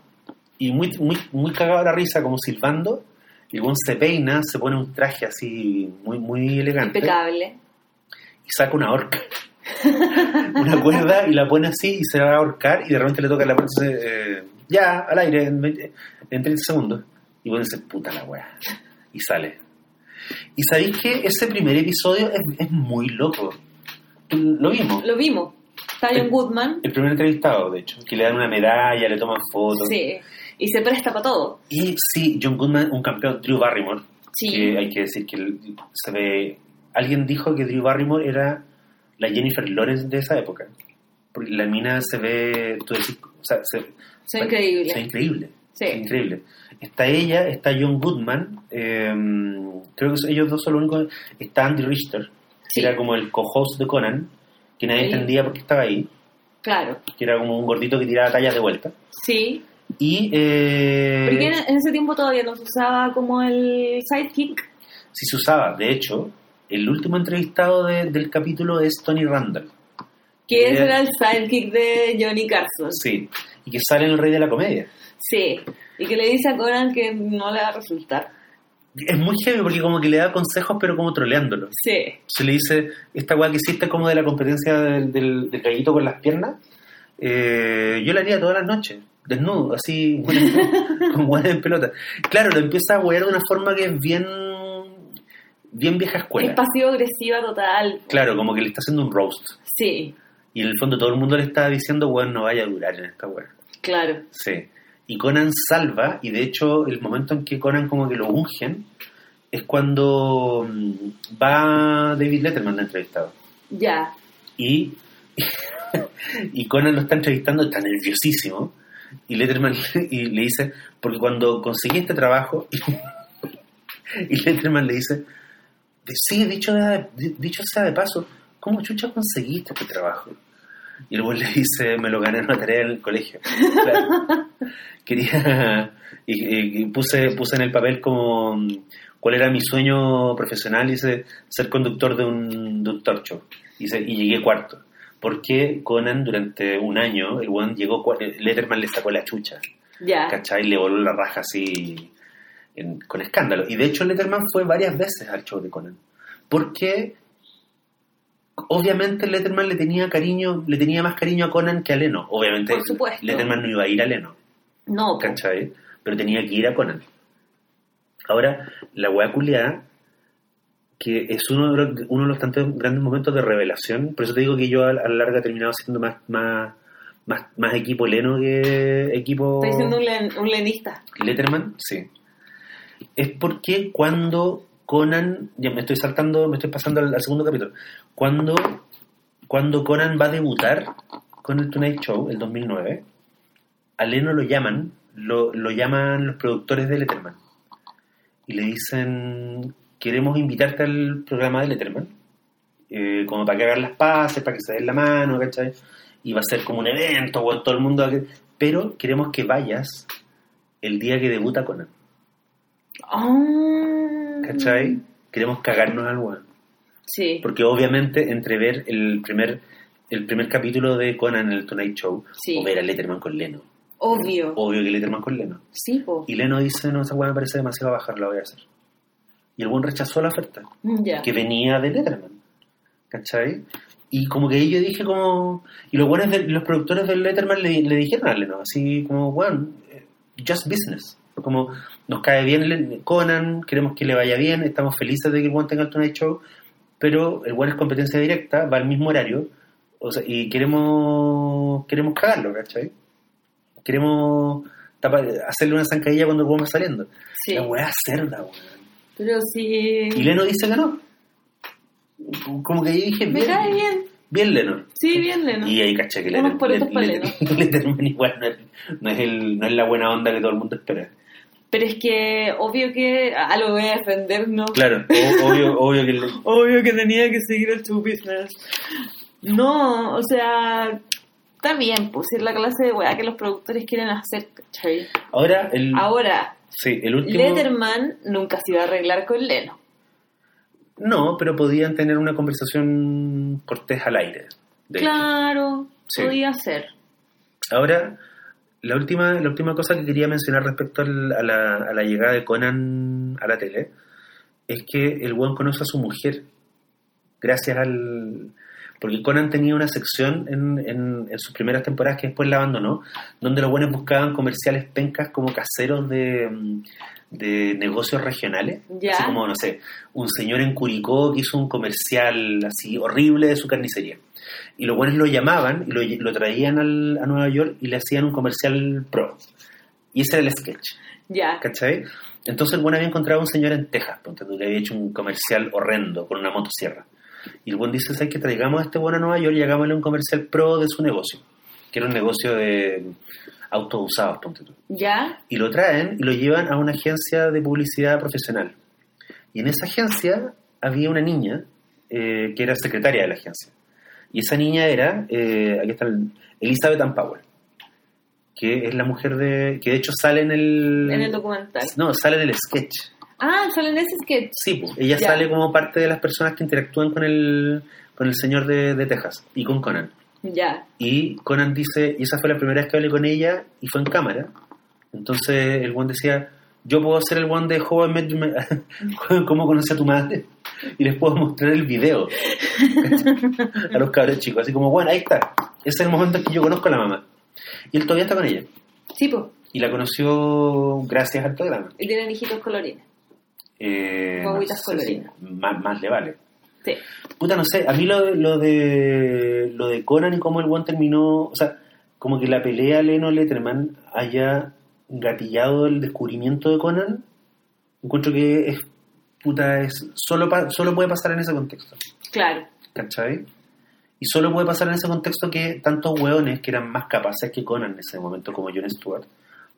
y muy, muy, muy cagado a la risa, como silbando. Y el buen se peina, se pone un traje así muy, muy elegante Impecable. y saca una horca. una cuerda y la pone así y se va a ahorcar y de repente le toca la puerta eh, ya, al aire, en, 20 en 30 segundos. Y bueno, dice, puta la weá. Y sale. Y sabéis que ese primer episodio es, es muy loco. Lo vimos. Lo vimos. Está John El- Goodman. El primer entrevistado, de hecho, que le dan una medalla, le toman fotos. Sí. Y se presta para todo. Y sí, John Goodman, un campeón, Drew Barrymore, Sí. que hay que decir que se ve... Alguien dijo que Drew Barrymore era la Jennifer Lawrence de esa época. Porque la mina se ve... Tú decís, o sea, se, Soy increíble. se ve increíble. Sí. se increíble. Está ella, está John Goodman, eh, creo que ellos dos son los únicos... Está Andy Richter, Sí. que era como el co-host de Conan, que nadie Sí. entendía por qué estaba ahí, Claro. que era como un gordito que tiraba tallas de vuelta. Sí. Y... Eh, Porque en, ese tiempo todavía no se usaba como el sidekick. sí se usaba. De hecho, el último entrevistado de- del capítulo es Tony Randall. Que era el sidekick de Johnny Carson. Sí. Y que sale en El Rey de la Comedia. Sí. Y que le dice a Conan que no le va a resultar. Es muy heavy porque como que le da consejos pero como troleándolo. Sí. Se le dice, esta weá que hiciste como de la competencia del, del, del gallito con las piernas, eh, yo la haría todas las noches, desnudo, así, con guantes en pelota. Claro, lo empieza a wear de una forma que es bien, bien vieja escuela. Es pasivo-agresiva total. Claro, como que le está haciendo un roast. Sí. Y en el fondo todo el mundo le está diciendo, weón, no vaya a durar en esta weá. Claro. Sí. Y Conan salva, y de hecho el momento en que Conan como que lo ungen, es cuando mm, va David Letterman de entrevistado. Ya. Y, y Conan lo está entrevistando, está nerviosísimo. Y Letterman y le dice, porque cuando conseguí este trabajo, y Letterman le dice, sí, dicho, dicho sea de paso, ¿cómo chucha conseguiste este trabajo? Y el güey le dice, me lo gané en una tarea en el colegio. Claro. Quería, y, y- puse, puse en el papel como cuál era mi sueño profesional, y dice, ser conductor de un, de un. Y, se- y llegué cuarto. Porque Conan durante un año, el one llegó, cua- Letterman le sacó la chucha. Ya. ¿cachai? Le voló la raja así en- con escándalo. Y de hecho Letterman fue varias veces al show de Conan. Porque obviamente Letterman le tenía cariño, le tenía más cariño a Conan que a Leno. Obviamente Por supuesto. Letterman no iba a ir a Leno, No. ¿cachai? Pero tenía que ir a Conan. Ahora, la weá culiada, que es uno de los, uno de los tantos grandes momentos de revelación, por eso te digo que yo a, la larga he terminado siendo más, más, más, más equipo Leno que equipo... Estoy siendo un, len- un lenista. Letterman, sí. Es porque cuando Conan, ya me estoy saltando, me estoy pasando al, al segundo capítulo, cuando, cuando Conan va a debutar con el Tonight Show, el 2009, a Leno lo llaman, lo, lo llaman los productores de Letterman y le dicen, queremos invitarte al programa de Letterman, eh, como para que hagan las paces, para que se den la mano, ¿cachai? Y va a ser como un evento, o todo el mundo, pero queremos que vayas el día que debuta Conan. Ah. ¿Cachai? Queremos cagarnos al weón. Sí. Porque obviamente entre ver el primer, el primer capítulo de Conan en el Tonight Show Sí. o ver a Letterman con Leno. Obvio. Obvio que Letterman con Leno. Sí, po. Y Leno dice, no, esa weá me parece demasiado bajar, la voy a hacer. Y el buen rechazó la oferta, Ya. que venía de Letterman. ¿Cachai? Y como que yo dije como... Y los buenos de, los productores del Letterman le, le dijeron a Leno, así como, weón, eh, just business. Como, nos cae bien Le- Conan, queremos que le vaya bien, estamos felices de que el buen tenga el Tonight Show, pero el buen es competencia directa, va al mismo horario, o sea, y queremos queremos cagarlo, ¿cachai? Queremos tapar- hacerle una zancadilla cuando el buen va saliendo. Sí. La weá cerda, weón. Pero sí. Y Leno dice que no. Como que ahí dije, Me bien, cae bien. bien Leno. Sí, bien, Leno. Y ahí caché que Let- Letterman igual no es, no, es el, no es la buena onda que todo el mundo espera. Pero es que, obvio que. Ah, lo voy a defender, ¿no? Claro, obvio, obvio que... Obvio que tenía que seguir el show business. No, o sea. Está bien, pues es la clase de weá que los productores quieren hacer, ¿cachai? Ahora, el, Ahora, sí, el último... Letterman nunca se iba a arreglar con Leno. No, pero podían tener una conversación cortés al aire. hecho. Claro, Sí. podía ser. Ahora, la última, la última cosa que quería mencionar respecto al- a, la, a la llegada de Conan a la tele es que el buen conoce a su mujer gracias al... Porque Conan tenía una sección en, en, en sus primeras temporadas que después la abandonó, donde los buenos buscaban comerciales pencas como caseros de, de negocios regionales. Ya. Así como, no sé, un señor en Curicó que hizo un comercial así horrible de su carnicería. Y los buenos lo llamaban y lo, lo traían al- a Nueva York y le hacían un comercial pro. Y ese era el sketch, Ya. ¿cachai? Entonces el buen había encontrado a un señor en Texas, ponte tú, le había hecho un comercial horrendo con una motosierra. Y el buen dice, ¿sabes que traigamos a este buen a Nueva York y hagámosle un comercial pro de su negocio? Que era un negocio de autos usados, ponte tú Ya. y lo traen y lo llevan a una agencia de publicidad profesional. Y en esa agencia había una niña eh, que era secretaria de la agencia. Y esa niña era, eh, aquí está, el- Elizabeth Ann Powell, que es la mujer de, que de hecho sale en el... En el documental. No, sale en el sketch. Ah, sale en ese sketch. Sí, pues, ella Ya. sale como parte de las personas que interactúan con el, con el señor de, de Texas y con Conan. Ya. Y Conan dice, y esa fue la primera vez que hablé con ella y fue en cámara. Entonces el one decía, yo puedo ser el one de I Met cómo conocí a tu madre. Y les puedo mostrar el video a los cabros chicos. Así como, bueno, ahí está. Ese es el momento en que yo conozco a la mamá. Y él todavía está con ella. Sí, pues. Y la conoció gracias al programa. Y tienen hijitos colorines. Eh, Guaguitas sé coloridas. si más, más le vale. Sí. Puta, no sé, a mí lo, de- lo de lo de Conan y cómo el one terminó, o sea, como que la pelea Leno-Letterman haya gatillado el descubrimiento de Conan, encuentro que es, puta, es, solo, pa- solo puede pasar en ese contexto, Claro. ¿cachai? Y solo puede pasar en ese contexto que tantos hueones que eran más capaces que Conan en ese momento, como Jon Stewart,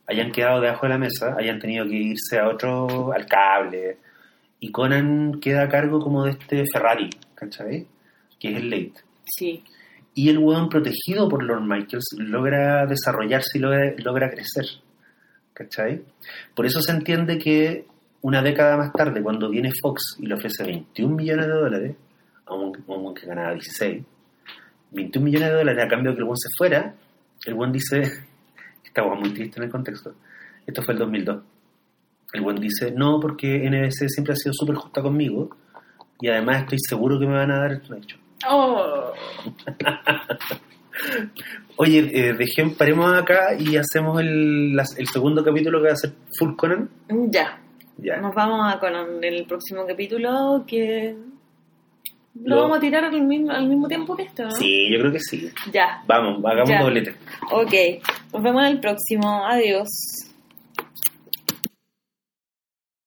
hayan quedado debajo de la mesa, hayan tenido que irse a otro, al cable, y Conan queda a cargo como de este Ferrari, ¿cachai? Que es el late. Sí. Y el hueón protegido por Lord Michaels logra desarrollarse y logra, logra crecer, ¿cachai? Por eso se entiende que una década más tarde, cuando viene Fox y le ofrece 21 millones de dólares, a un, que ganaba 16, 21 millones de dólares a cambio de que el hueón se fuera, el hueón dice, Estaba muy triste en el contexto. Esto fue el 2002. El buen dice, no, porque NBC siempre ha sido súper justa conmigo y además estoy seguro que me van a dar el hecho. Oh. Oye, eh, dejemos, paremos acá y hacemos el, las- el segundo capítulo que va a ser Full Conan. Ya. Ya. Nos vamos a con el próximo capítulo que lo Lo- vamos a tirar al mismo, al mismo tiempo que esto, ¿no? Sí, yo creo que sí. Ya. Vamos, hagamos Ya. doblete. Ok. Nos vemos en el próximo. Adiós.